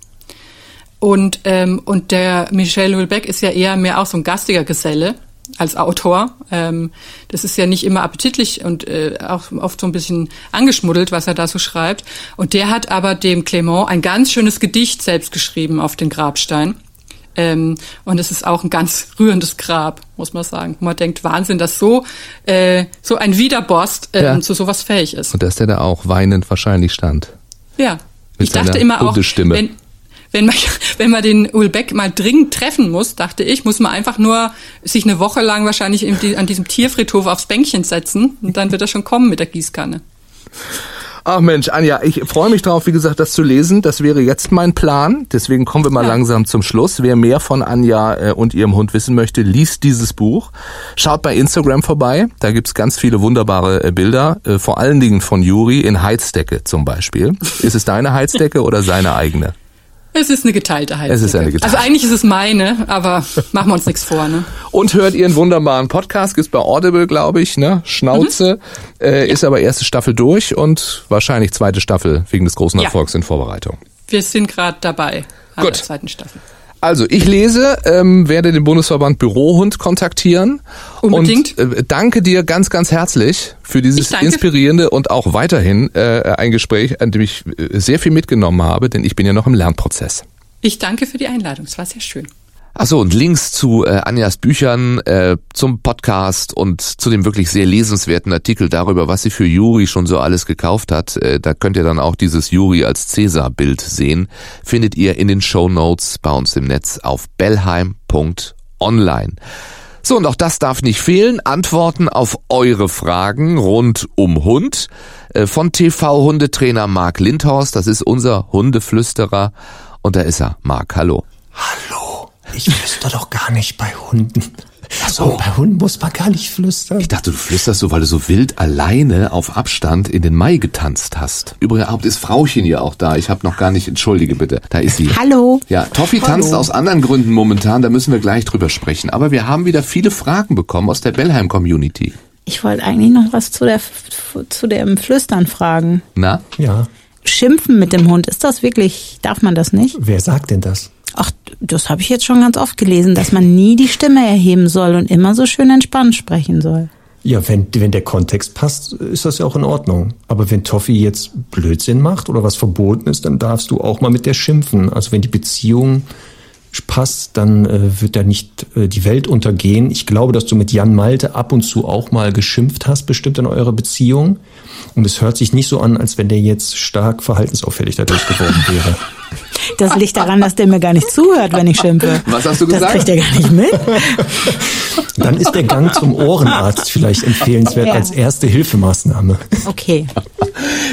Und, ähm, und der Michel Houellebecq ist ja eher mehr auch so ein gastiger Geselle als Autor. Ähm, das ist ja nicht immer appetitlich und äh, auch oft so ein bisschen angeschmuddelt, was er da so schreibt. Und der hat aber dem Clément ein ganz schönes Gedicht selbst geschrieben auf den Grabstein. Ähm, und es ist auch ein ganz rührendes Grab, muss man sagen. Man denkt, Wahnsinn, dass so, äh, so ein Widerborst ähm, Ja. zu sowas fähig ist. Und dass der da auch weinend wahrscheinlich stand. Ja, ich dachte immer auch, wenn, wenn man, wenn man den Ulbeck mal dringend treffen muss, dachte ich, muss man einfach nur sich eine Woche lang wahrscheinlich an diesem Tierfriedhof aufs Bänkchen setzen und dann wird er schon kommen mit der Gießkanne. Ach Mensch, Anja, ich freue mich drauf, wie gesagt, das zu lesen. Das wäre jetzt mein Plan. Deswegen kommen wir mal ja. langsam zum Schluss. Wer mehr von Anja äh, und ihrem Hund wissen möchte, liest dieses Buch. Schaut bei Instagram vorbei. Da gibt's ganz viele wunderbare äh, Bilder. Äh, vor allen Dingen von Juri in Heizdecke zum Beispiel. Ist es deine Heizdecke oder seine eigene? Es ist eine geteilte Heizdecke. Es ist eine geteilte. Also eigentlich ist es meine, aber machen wir uns nichts vor, ne? Und hört ihren wunderbaren Podcast, gibt's bei Audible, glaube ich, ne? Schnauze. Mhm. Äh, ja. Ist aber erste Staffel durch und wahrscheinlich zweite Staffel wegen des großen Erfolgs ja. in Vorbereitung. Wir sind gerade dabei an Gut. der zweiten Staffel. Also ich lese, ähm, werde den Bundesverband Bürohund kontaktieren. Unbedingt. Und äh, danke dir ganz, ganz herzlich für dieses inspirierende und auch weiterhin äh, ein Gespräch, an dem ich äh, sehr viel mitgenommen habe, denn ich bin ja noch im Lernprozess. Ich danke für die Einladung, es war sehr schön. Achso, und Links zu äh, Anjas Büchern, äh, zum Podcast und zu dem wirklich sehr lesenswerten Artikel darüber, was sie für Juri schon so alles gekauft hat, äh, da könnt ihr dann auch dieses Juri als Cäsar-Bild sehen, findet ihr in den Show Notes bei uns im Netz auf bellheim.online. So, und auch das darf nicht fehlen. Antworten auf eure Fragen rund um Hund äh, von TV-Hundetrainer Marc Lindhorst. Das ist unser Hundeflüsterer. Und da ist er. Marc, hallo. Hallo. Ich flüster doch gar nicht bei Hunden. Ach so. bei Hunden muss man gar nicht flüstern. Ich dachte, du flüsterst so, weil du so wild alleine auf Abstand in den Mai getanzt hast. Übrigens ist Frauchen ja auch da. Ich habe noch gar nicht, entschuldige bitte. Da ist sie. Hallo. Ja, Toffi tanzt aus anderen Gründen momentan, da müssen wir gleich drüber sprechen. Aber wir haben wieder viele Fragen bekommen aus der Bellheim-Community. Ich wollte eigentlich noch was zu, der, zu dem Flüstern fragen. Na? Ja. Schimpfen mit dem Hund, ist das wirklich, darf man das nicht? Wer sagt denn das? Ach, das habe ich jetzt schon ganz oft gelesen, dass man nie die Stimme erheben soll und immer so schön entspannt sprechen soll. Ja, wenn, wenn der Kontext passt, ist das ja auch in Ordnung. Aber wenn Toffi jetzt Blödsinn macht oder was verboten ist, dann darfst du auch mal mit der schimpfen. Also wenn die Beziehung passt, dann äh, wird da nicht äh, die Welt untergehen. Ich glaube, dass du mit Jan Malte ab und zu auch mal geschimpft hast, bestimmt in eurer Beziehung. Und es hört sich nicht so an, als wenn der jetzt stark verhaltensauffällig dadurch geworden wäre. Das liegt daran, dass der mir gar nicht zuhört, wenn ich schimpfe. Was hast du gesagt? Das kriegt er gar nicht mit. Dann ist der Gang zum Ohrenarzt vielleicht empfehlenswert ja. als erste Hilfemaßnahme. Okay.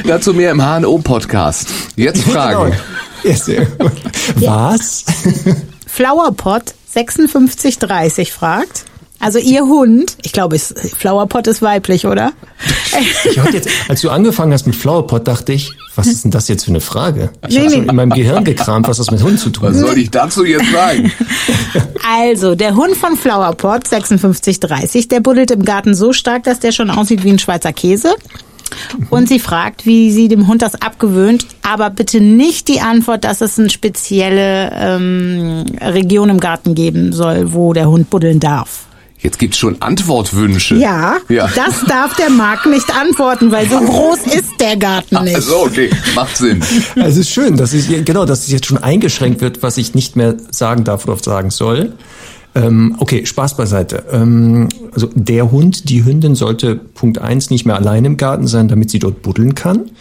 Dazu mehr im HNO-Podcast. Jetzt Fragen. Genau. Was? Flowerpot 5630 fragt. Also ihr Hund, ich glaube, Flowerpot ist weiblich, oder? Ich hatte jetzt, als du angefangen hast mit Flowerpot, dachte ich, was ist denn das jetzt für eine Frage? Ich nee, habe schon in meinem Gehirn gekramt, was das mit Hund zu tun hat. Was soll ich dazu jetzt sagen? Also, der Hund von Flowerpot, 5630, der buddelt im Garten so stark, dass der schon aussieht wie ein Schweizer Käse. Und sie fragt, wie sie dem Hund das abgewöhnt, aber bitte nicht die Antwort, dass es eine spezielle ähm, Region im Garten geben soll, wo der Hund buddeln darf. Jetzt gibt's schon Antwortwünsche. Ja, ja, das darf der Marc nicht antworten, weil so groß ist der Garten nicht. Also okay, macht Sinn. Es ist schön, dass es genau, dass es jetzt schon eingeschränkt wird, was ich nicht mehr sagen darf oder sagen soll. Ähm, okay, Spaß beiseite. Ähm, also der Hund, die Hündin sollte Punkt eins nicht mehr allein im Garten sein, damit sie dort buddeln kann.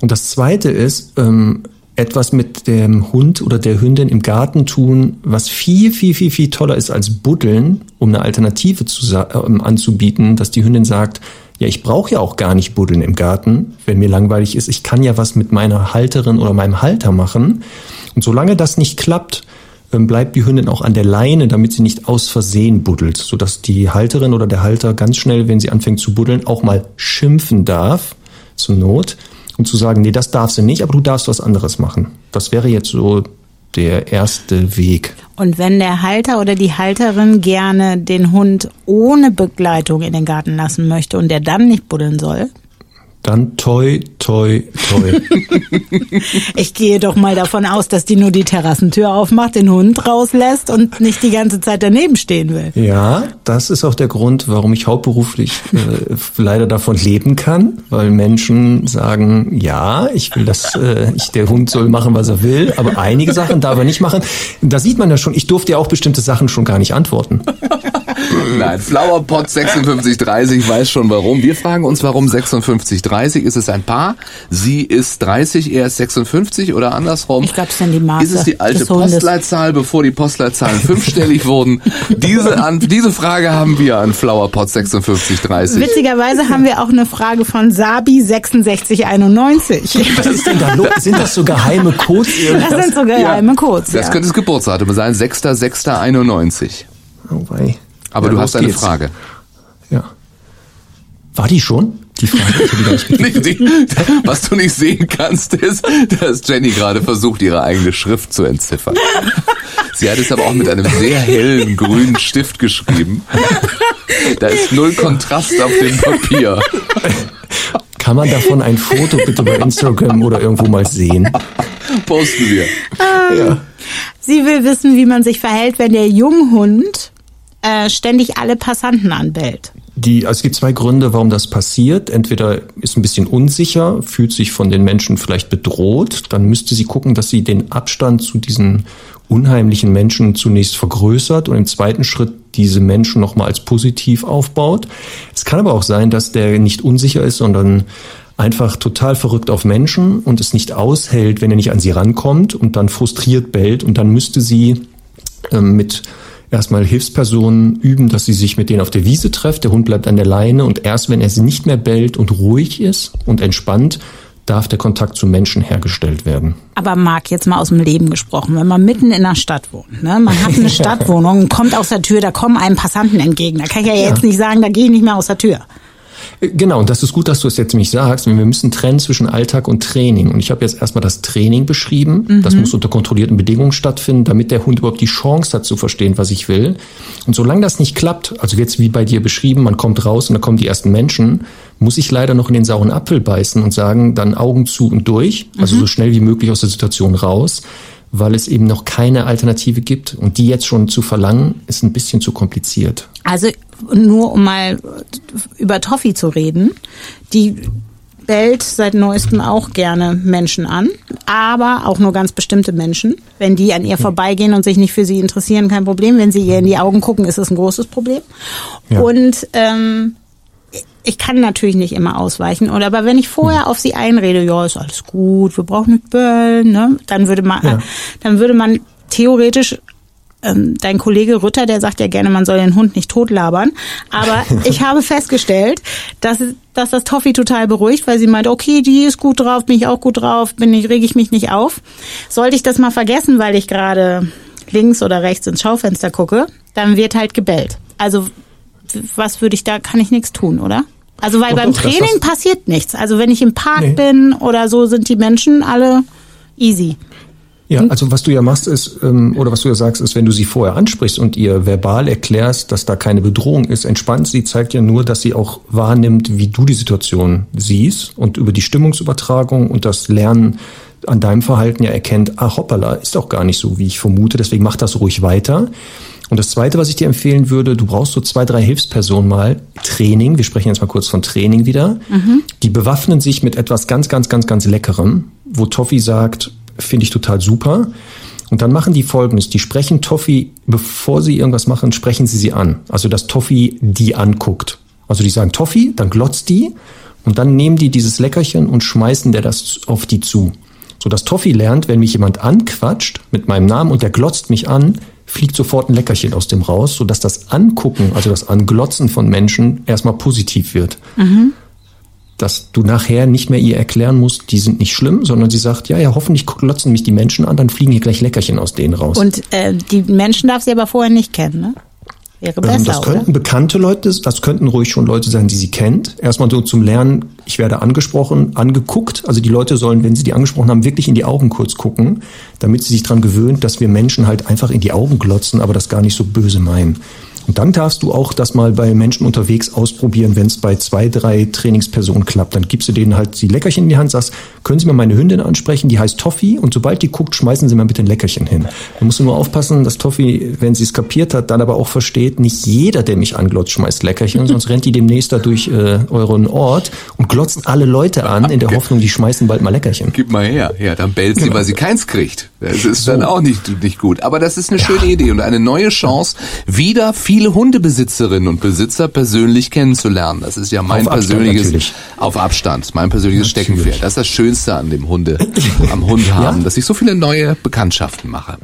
Und das zweite ist, ähm, etwas mit dem Hund oder der Hündin im Garten tun, was viel, viel, viel, viel toller ist als Buddeln, um eine Alternative zu, äh, anzubieten, dass die Hündin sagt, ja, ich brauche ja auch gar nicht buddeln im Garten, wenn mir langweilig ist. Ich kann ja was mit meiner Halterin oder meinem Halter machen. Und solange das nicht klappt, ähm, bleibt die Hündin auch an der Leine, damit sie nicht aus Versehen buddelt, sodass die Halterin oder der Halter ganz schnell, wenn sie anfängt zu buddeln, auch mal schimpfen darf, zur Not und zu sagen, nee, das darfst du nicht, aber du darfst was anderes machen. Das wäre jetzt so der erste Weg. Und wenn der Halter oder die Halterin gerne den Hund ohne Begleitung in den Garten lassen möchte und der dann nicht buddeln soll? Dann toi, toi, toi. ich gehe doch mal davon aus, dass die nur die Terrassentür aufmacht, den Hund rauslässt und nicht die ganze Zeit daneben stehen will. Ja, das ist auch der Grund, warum ich hauptberuflich äh, leider davon leben kann, weil Menschen sagen, ja, ich will das, äh, ich, der Hund soll machen, was er will, aber einige Sachen darf er nicht machen. Da sieht man ja schon, ich durfte ja auch bestimmte Sachen schon gar nicht antworten. Nein, Flowerpot 5630 weiß schon warum. Wir fragen uns, warum 5630? Ist es ein Paar? Sie ist 30, er ist 56 oder andersrum? Ich glaube, es sind die Maße Ist es die alte. Postleitzahl, bevor die Postleitzahlen fünfstellig wurden? Diese, an, diese Frage haben wir an Flowerpot 5630. Witzigerweise haben wir auch eine Frage von Sabi 6691. Was ist denn da los? Sind das so geheime Codes? Das sind so geheime Codes. Das ja. könnte das Geburtsdatum sein, 6.6.91. Oh, wei. Aber Ja, du hast eine geht's. Frage. Ja. War die schon? Die Frage? Ich gar nicht Nicht die, was du nicht sehen kannst, ist, dass Jenny gerade versucht, ihre eigene Schrift zu entziffern. Sie hat es aber auch mit einem sehr hellen grünen Stift geschrieben. Da ist null Kontrast auf dem Papier. Kann man davon ein Foto bitte bei Instagram oder irgendwo mal sehen? Posten wir. Ja. Sie will wissen, wie man sich verhält, wenn der Junghund äh, ständig alle Passanten anbellt. Die, also es gibt zwei Gründe, warum das passiert. Entweder ist ein bisschen unsicher, fühlt sich von den Menschen vielleicht bedroht. Dann müsste sie gucken, dass sie den Abstand zu diesen unheimlichen Menschen zunächst vergrößert und im zweiten Schritt diese Menschen nochmal als positiv aufbaut. Es kann aber auch sein, dass der nicht unsicher ist, sondern einfach total verrückt auf Menschen und es nicht aushält, wenn er nicht an sie rankommt und dann frustriert bellt und dann müsste sie ähm, mit erstmal Hilfspersonen üben, dass sie sich mit denen auf der Wiese trifft. Der Hund bleibt an der Leine und erst wenn er sie nicht mehr bellt und ruhig ist und entspannt, darf der Kontakt zu Menschen hergestellt werden. Aber Marc, jetzt mal aus dem Leben gesprochen, wenn man mitten in einer Stadt wohnt, ne? man hat eine Stadtwohnung kommt aus der Tür, da kommen einem Passanten entgegen. Da kann ich ja jetzt nicht sagen, da gehe ich nicht mehr aus der Tür. Genau, und das ist gut, dass du es jetzt nämlich sagst. Wir müssen trennen zwischen Alltag und Training. Und ich habe jetzt erstmal das Training beschrieben. Das muss unter kontrollierten Bedingungen stattfinden, damit der Hund überhaupt die Chance hat zu verstehen, was ich will. Und solange das nicht klappt, also jetzt wie bei dir beschrieben, man kommt raus und dann kommen die ersten Menschen, muss ich leider noch in den sauren Apfel beißen und sagen, dann Augen zu und durch, also so schnell wie möglich aus der Situation raus, weil es eben noch keine Alternative gibt. Und die jetzt schon zu verlangen, ist ein bisschen zu kompliziert. Also nur um mal über Toffee zu reden, die bellt seit neuestem auch gerne Menschen an, aber auch nur ganz bestimmte Menschen. Wenn die an ihr vorbeigehen und sich nicht für sie interessieren, kein Problem. Wenn sie ihr in die Augen gucken, ist es ein großes Problem. Ja. Und ähm, ich kann natürlich nicht immer ausweichen, oder aber wenn ich vorher auf sie einrede, ja, ist alles gut, wir brauchen nicht bellen, ne, dann würde man, Ja. dann würde man theoretisch ähm, dein Kollege Rütter, der sagt ja gerne, man soll den Hund nicht totlabern. Aber ich habe festgestellt, dass, dass das Toffi total beruhigt, weil sie meint, okay, die ist gut drauf, bin ich auch gut drauf, bin ich, reg ich mich nicht auf. Sollte ich das mal vergessen, weil ich gerade links oder rechts ins Schaufenster gucke, dann wird halt gebellt. Also was würde ich da, kann ich nichts tun, oder? Also weil Doch, beim doch, das, Training was- passiert nichts. Also wenn ich im Park Nee. bin oder so, sind die Menschen alle easy. Ja, also was du ja machst ist, ähm, oder was du ja sagst, ist, wenn du sie vorher ansprichst und ihr verbal erklärst, dass da keine Bedrohung ist, entspannt sie, zeigt ja nur, dass sie auch wahrnimmt, wie du die Situation siehst und über die Stimmungsübertragung und das Lernen an deinem Verhalten ja erkennt, ah hoppala, ist doch gar nicht so, wie ich vermute, deswegen mach das ruhig weiter. Und das Zweite, was ich dir empfehlen würde, du brauchst so zwei, drei Hilfspersonen mal, Training, wir sprechen jetzt mal kurz von Training wieder, die bewaffnen sich mit etwas ganz, ganz, ganz, ganz Leckerem, wo Toffi sagt, finde ich total super. Und dann machen die Folgendes, die sprechen Toffi, bevor sie irgendwas machen, sprechen sie sie an. Also, dass Toffi die anguckt. Also, die sagen Toffi, dann glotzt die und dann nehmen die dieses Leckerchen und schmeißen der das auf die zu. So dass Toffi lernt, wenn mich jemand anquatscht mit meinem Namen und der glotzt mich an, fliegt sofort ein Leckerchen aus dem raus, sodass das Angucken, also das Anglotzen von Menschen erstmal positiv wird. Dass du nachher nicht mehr ihr erklären musst, die sind nicht schlimm, sondern sie sagt, ja, ja, hoffentlich glotzen mich die Menschen an, dann fliegen hier gleich Leckerchen aus denen raus. Und äh, die Menschen darf sie aber vorher nicht kennen, ne? Wäre besser, das oder? könnten bekannte Leute, das könnten ruhig schon Leute sein, die sie kennt. Erstmal so zum Lernen, ich werde angesprochen, angeguckt. Also die Leute sollen, wenn sie die angesprochen haben, wirklich in die Augen kurz gucken, damit sie sich dran gewöhnt, dass wir Menschen halt einfach in die Augen glotzen, aber das gar nicht so böse meinen. Und dann darfst du auch das mal bei Menschen unterwegs ausprobieren, wenn es bei zwei, drei Trainingspersonen klappt. Dann gibst du denen halt die Leckerchen in die Hand, sagst, können Sie mal meine Hündin ansprechen, die heißt Toffi und sobald die guckt, schmeißen Sie mal bitte ein Leckerchen hin. Da musst du nur aufpassen, dass Toffi, wenn sie es kapiert hat, dann aber auch versteht, nicht jeder, der mich anglotzt, schmeißt Leckerchen, sonst rennt die demnächst da durch äh, euren Ort und glotzen alle Leute an in der Hoffnung, die schmeißen bald mal Leckerchen. Gib mal her. Ja, dann bellt sie, Genau. weil sie keins kriegt. Das ist dann auch nicht, nicht gut. Aber das ist eine schöne Idee und eine neue Chance, wieder viele Hundebesitzerinnen und Besitzer persönlich kennenzulernen. Das ist ja mein Auf Abstand persönliches, natürlich. auf Abstand, mein persönliches Natürlich. Steckenpferd. Das ist das Schönste an dem Hunde, am Hund haben, dass ich so viele neue Bekanntschaften mache.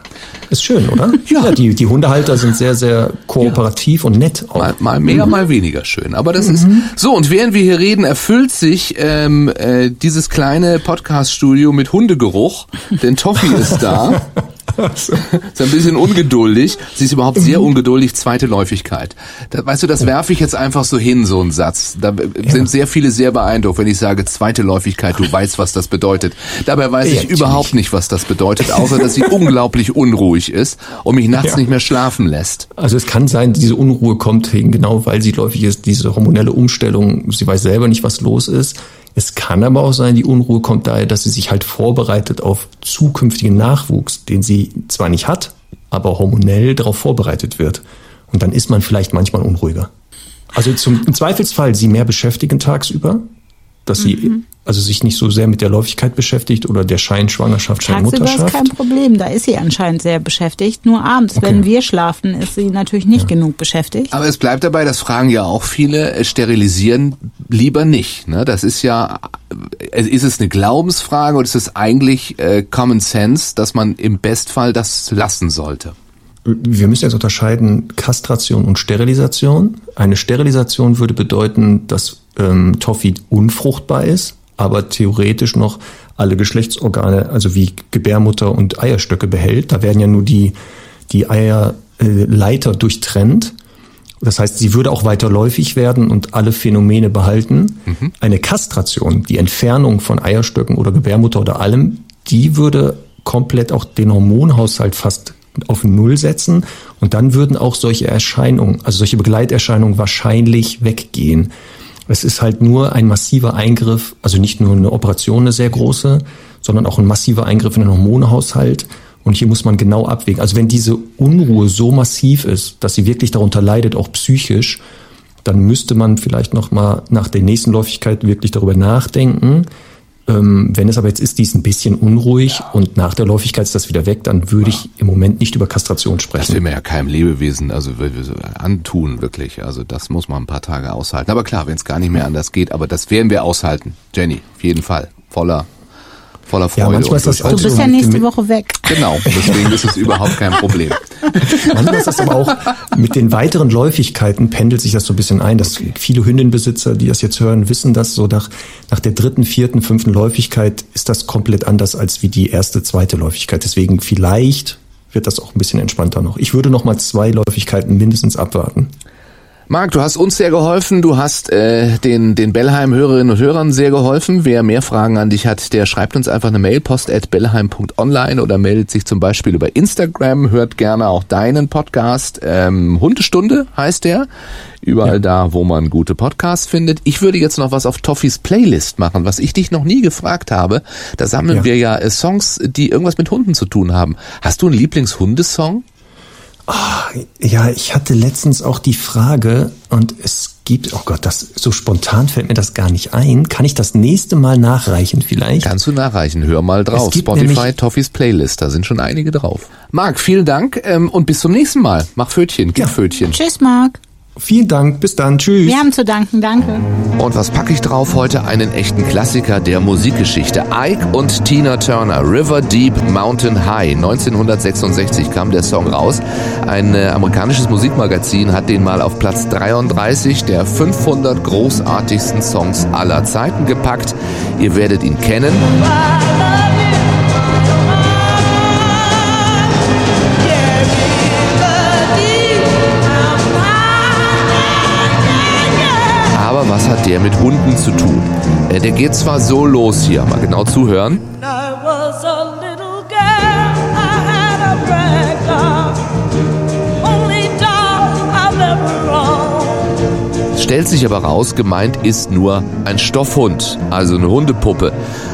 Ist schön, oder? Ja. die, die Hundehalter sind sehr, sehr kooperativ und nett auch. Mal, mal mehr, mal weniger schön. Aber das ist so. Und während wir hier reden, erfüllt sich ähm, äh, dieses kleine Podcast-Studio mit Hundegeruch. Denn Toffi ist da. ist ein bisschen ungeduldig. Sie ist überhaupt sehr ungeduldig. Zweite Läufigkeit. Da, weißt du, das werfe ich jetzt einfach so hin, so ein Satz. Da sind sehr viele sehr beeindruckt, wenn ich sage zweite Läufigkeit. Du weißt, was das bedeutet. Dabei weiß ich Ja, natürlich. überhaupt nicht, was das bedeutet, außer dass sie unglaublich unruhig ist und mich nachts Ja. nicht mehr schlafen lässt. Also es kann sein, diese Unruhe kommt wegen genau, weil sie läufig ist, diese hormonelle Umstellung, sie weiß selber nicht, was los ist. Es kann aber auch sein, die Unruhe kommt daher, dass sie sich halt vorbereitet auf zukünftigen Nachwuchs, den sie zwar nicht hat, aber hormonell darauf vorbereitet wird. Und dann ist man vielleicht manchmal unruhiger. Also zum, im Zweifelsfall sie mehr beschäftigen tagsüber, dass sie also sich nicht so sehr mit der Läufigkeit beschäftigt oder der Scheinschwangerschaft, Tagsüber ist Scheinmutterschaft. kein Problem, da ist sie anscheinend sehr beschäftigt. Nur abends, Okay. wenn wir schlafen, ist sie natürlich nicht genug beschäftigt. Aber es bleibt dabei, das fragen ja auch viele, äh, sterilisieren lieber nicht. Ne? Das ist ja, äh, ist es eine Glaubensfrage oder ist es eigentlich äh, Common Sense, dass man im Bestfall das lassen sollte? Wir müssen jetzt unterscheiden Kastration und Sterilisation. Eine Sterilisation würde bedeuten, dass ähm, Toffi unfruchtbar ist, aber theoretisch noch alle Geschlechtsorgane, also wie Gebärmutter und Eierstöcke behält. Da werden ja nur die, die Eierleiter äh, durchtrennt. Das heißt, sie würde auch weiterläufig werden und alle Phänomene behalten. Eine Kastration, die Entfernung von Eierstöcken oder Gebärmutter oder allem, die würde komplett auch den Hormonhaushalt fast auf Null setzen und dann würden auch solche Erscheinungen, also solche Begleiterscheinungen wahrscheinlich weggehen. Es ist halt nur ein massiver Eingriff, also nicht nur eine Operation, eine sehr große, sondern auch ein massiver Eingriff in den Hormonhaushalt. Und hier muss man genau abwägen. Also wenn diese Unruhe so massiv ist, dass sie wirklich darunter leidet, auch psychisch, dann müsste man vielleicht noch mal nach der nächsten Läufigkeit wirklich darüber nachdenken. Ähm, wenn es aber jetzt ist, die ist ein bisschen unruhig und nach der Läufigkeit ist das wieder weg, dann würde ich im Moment nicht über Kastration Das sprechen. will man ja keinem Lebewesen also antun, wirklich. Also das muss man ein paar Tage aushalten. Aber klar, wenn es gar nicht mehr anders geht, aber das werden wir aushalten. Jenny, auf jeden Fall. Voller, voller Freude. Ja, manchmal ist das. Du bist ja nächste Woche weg. Genau, deswegen ist es überhaupt kein Problem. Manchmal ist das aber auch mit den weiteren Läufigkeiten pendelt sich das so ein bisschen ein, dass viele Hündinnenbesitzer, die das jetzt hören, wissen das so nach, nach der dritten, vierten, fünften Läufigkeit ist das komplett anders als wie die erste, zweite Läufigkeit. Deswegen vielleicht wird das auch ein bisschen entspannter noch. Ich würde noch mal zwei Läufigkeiten mindestens abwarten. Marc, du hast uns sehr geholfen, du hast äh, den, den Bellheim-Hörerinnen und Hörern sehr geholfen. Wer mehr Fragen an dich hat, der schreibt uns einfach eine Mail, post at bellheim.online oder meldet sich zum Beispiel über Instagram, hört gerne auch deinen Podcast. Ähm, Hundestunde heißt der. Überall da, wo man gute Podcasts findet. Ich würde jetzt noch was auf Toffis Playlist machen, was ich dich noch nie gefragt habe. Da sammeln Ja. wir ja äh, Songs, die irgendwas mit Hunden zu tun haben. Hast du einen Lieblingshundesong? Ja, ich hatte letztens auch die Frage und es gibt, oh Gott, das so spontan fällt mir das gar nicht ein. Kann ich das nächste Mal nachreichen vielleicht? Kannst du nachreichen, hör mal drauf. Es gibt Spotify, nämlich- Toffees Playlist, da sind schon einige drauf. Marc, vielen Dank ähm, und bis zum nächsten Mal. Mach Pfötchen, gib Ja. Pfötchen. Tschüss, Marc. Vielen Dank, bis dann, tschüss. Wir haben zu danken, danke. Und was packe ich drauf heute? Einen echten Klassiker der Musikgeschichte. Ike und Tina Turner, River Deep Mountain High. 1966 kam der Song raus. Ein äh, amerikanisches Musikmagazin hat den mal auf Platz 33 der 500 großartigsten Songs aller Zeiten gepackt. Ihr werdet ihn kennen. Hat der mit Hunden zu tun? Äh, Der geht zwar so los hier, mal genau zuhören. Ever. Stellt sich aber raus, gemeint ist nur ein Stoffhund, also eine Hundepuppe.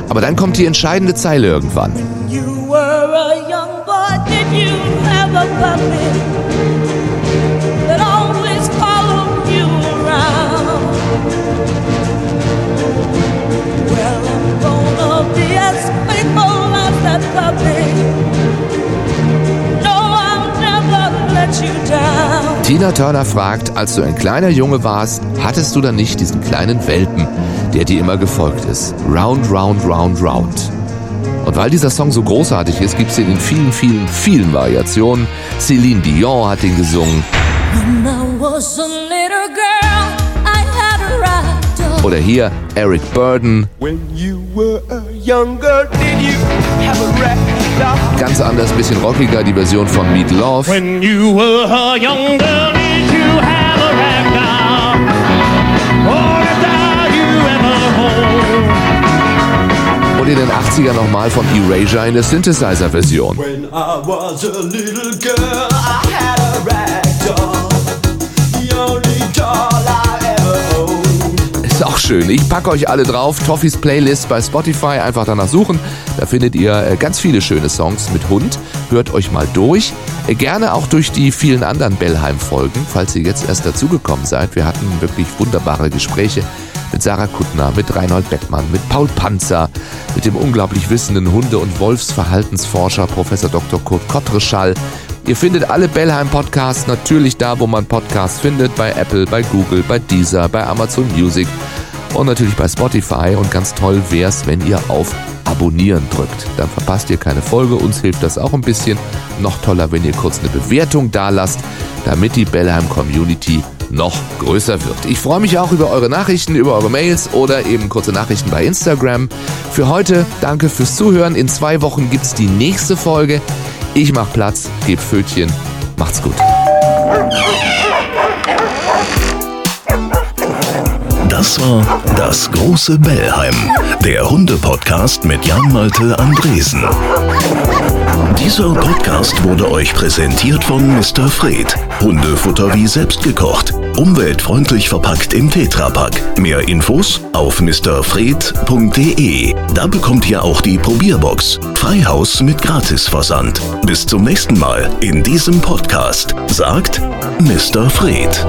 Aber dann kommt die entscheidende Zeile irgendwann. You were a young boy, did you have a puppy Tina Turner fragt, als du ein kleiner Junge warst, hattest du dann nicht diesen kleinen Welpen, der dir immer gefolgt ist? Round, round, round, round. Und weil dieser Song so großartig ist, gibt es ihn in vielen, vielen, vielen Variationen. Celine Dion hat ihn gesungen. Oder hier Eric Burden. Ganz anders, bisschen rockiger, die Version von Meat Love. When you were a young girl, did you have a ragdoll? Or a doll you ever hold? Und in den 80er nochmal von Erasure in der Synthesizer-Version. When I was a little girl, I had a ragdoll. Schön. Ich packe euch alle drauf. Toffees Playlist bei Spotify. Einfach danach suchen. Da findet ihr äh, ganz viele schöne Songs mit Hund. Hört euch mal durch. Äh, gerne auch durch die vielen anderen Bellheim-Folgen, falls ihr jetzt erst dazugekommen seid. Wir hatten wirklich wunderbare Gespräche mit Sarah Kuttner, mit Reinhold Beckmann, mit Paul Panzer, mit dem unglaublich wissenden Hunde- und Wolfsverhaltensforscher Professor Dr. Kurt Kottreschall. Ihr findet alle Bellheim Podcasts natürlich da, wo man Podcasts findet, bei Apple, bei Google, bei Deezer, bei Amazon Music und natürlich bei Spotify. Und ganz toll wäre es, wenn ihr auf Abonnieren drückt. Dann verpasst ihr keine Folge. Uns hilft das auch ein bisschen. Noch toller, wenn ihr kurz eine Bewertung da lasst, damit die Bellheim Community noch größer wird. Ich freue mich auch über eure Nachrichten, über eure Mails oder eben kurze Nachrichten bei Instagram. Für heute danke fürs Zuhören. In zwei Wochen gibt es die nächste Folge. Ich mach Platz, geb Fötchen. Macht's gut. Das war das große Bellheim, der Hunde-Podcast mit Jan-Malte Andresen. Dieser Podcast wurde euch präsentiert von Mr. Fred. Hundefutter wie selbst gekocht. Umweltfreundlich verpackt im Tetrapack. Mehr Infos auf mrfred.de. Da bekommt ihr auch die Probierbox. Freihaus mit Gratisversand. Bis zum nächsten Mal in diesem Podcast. Sagt Mr. Fred.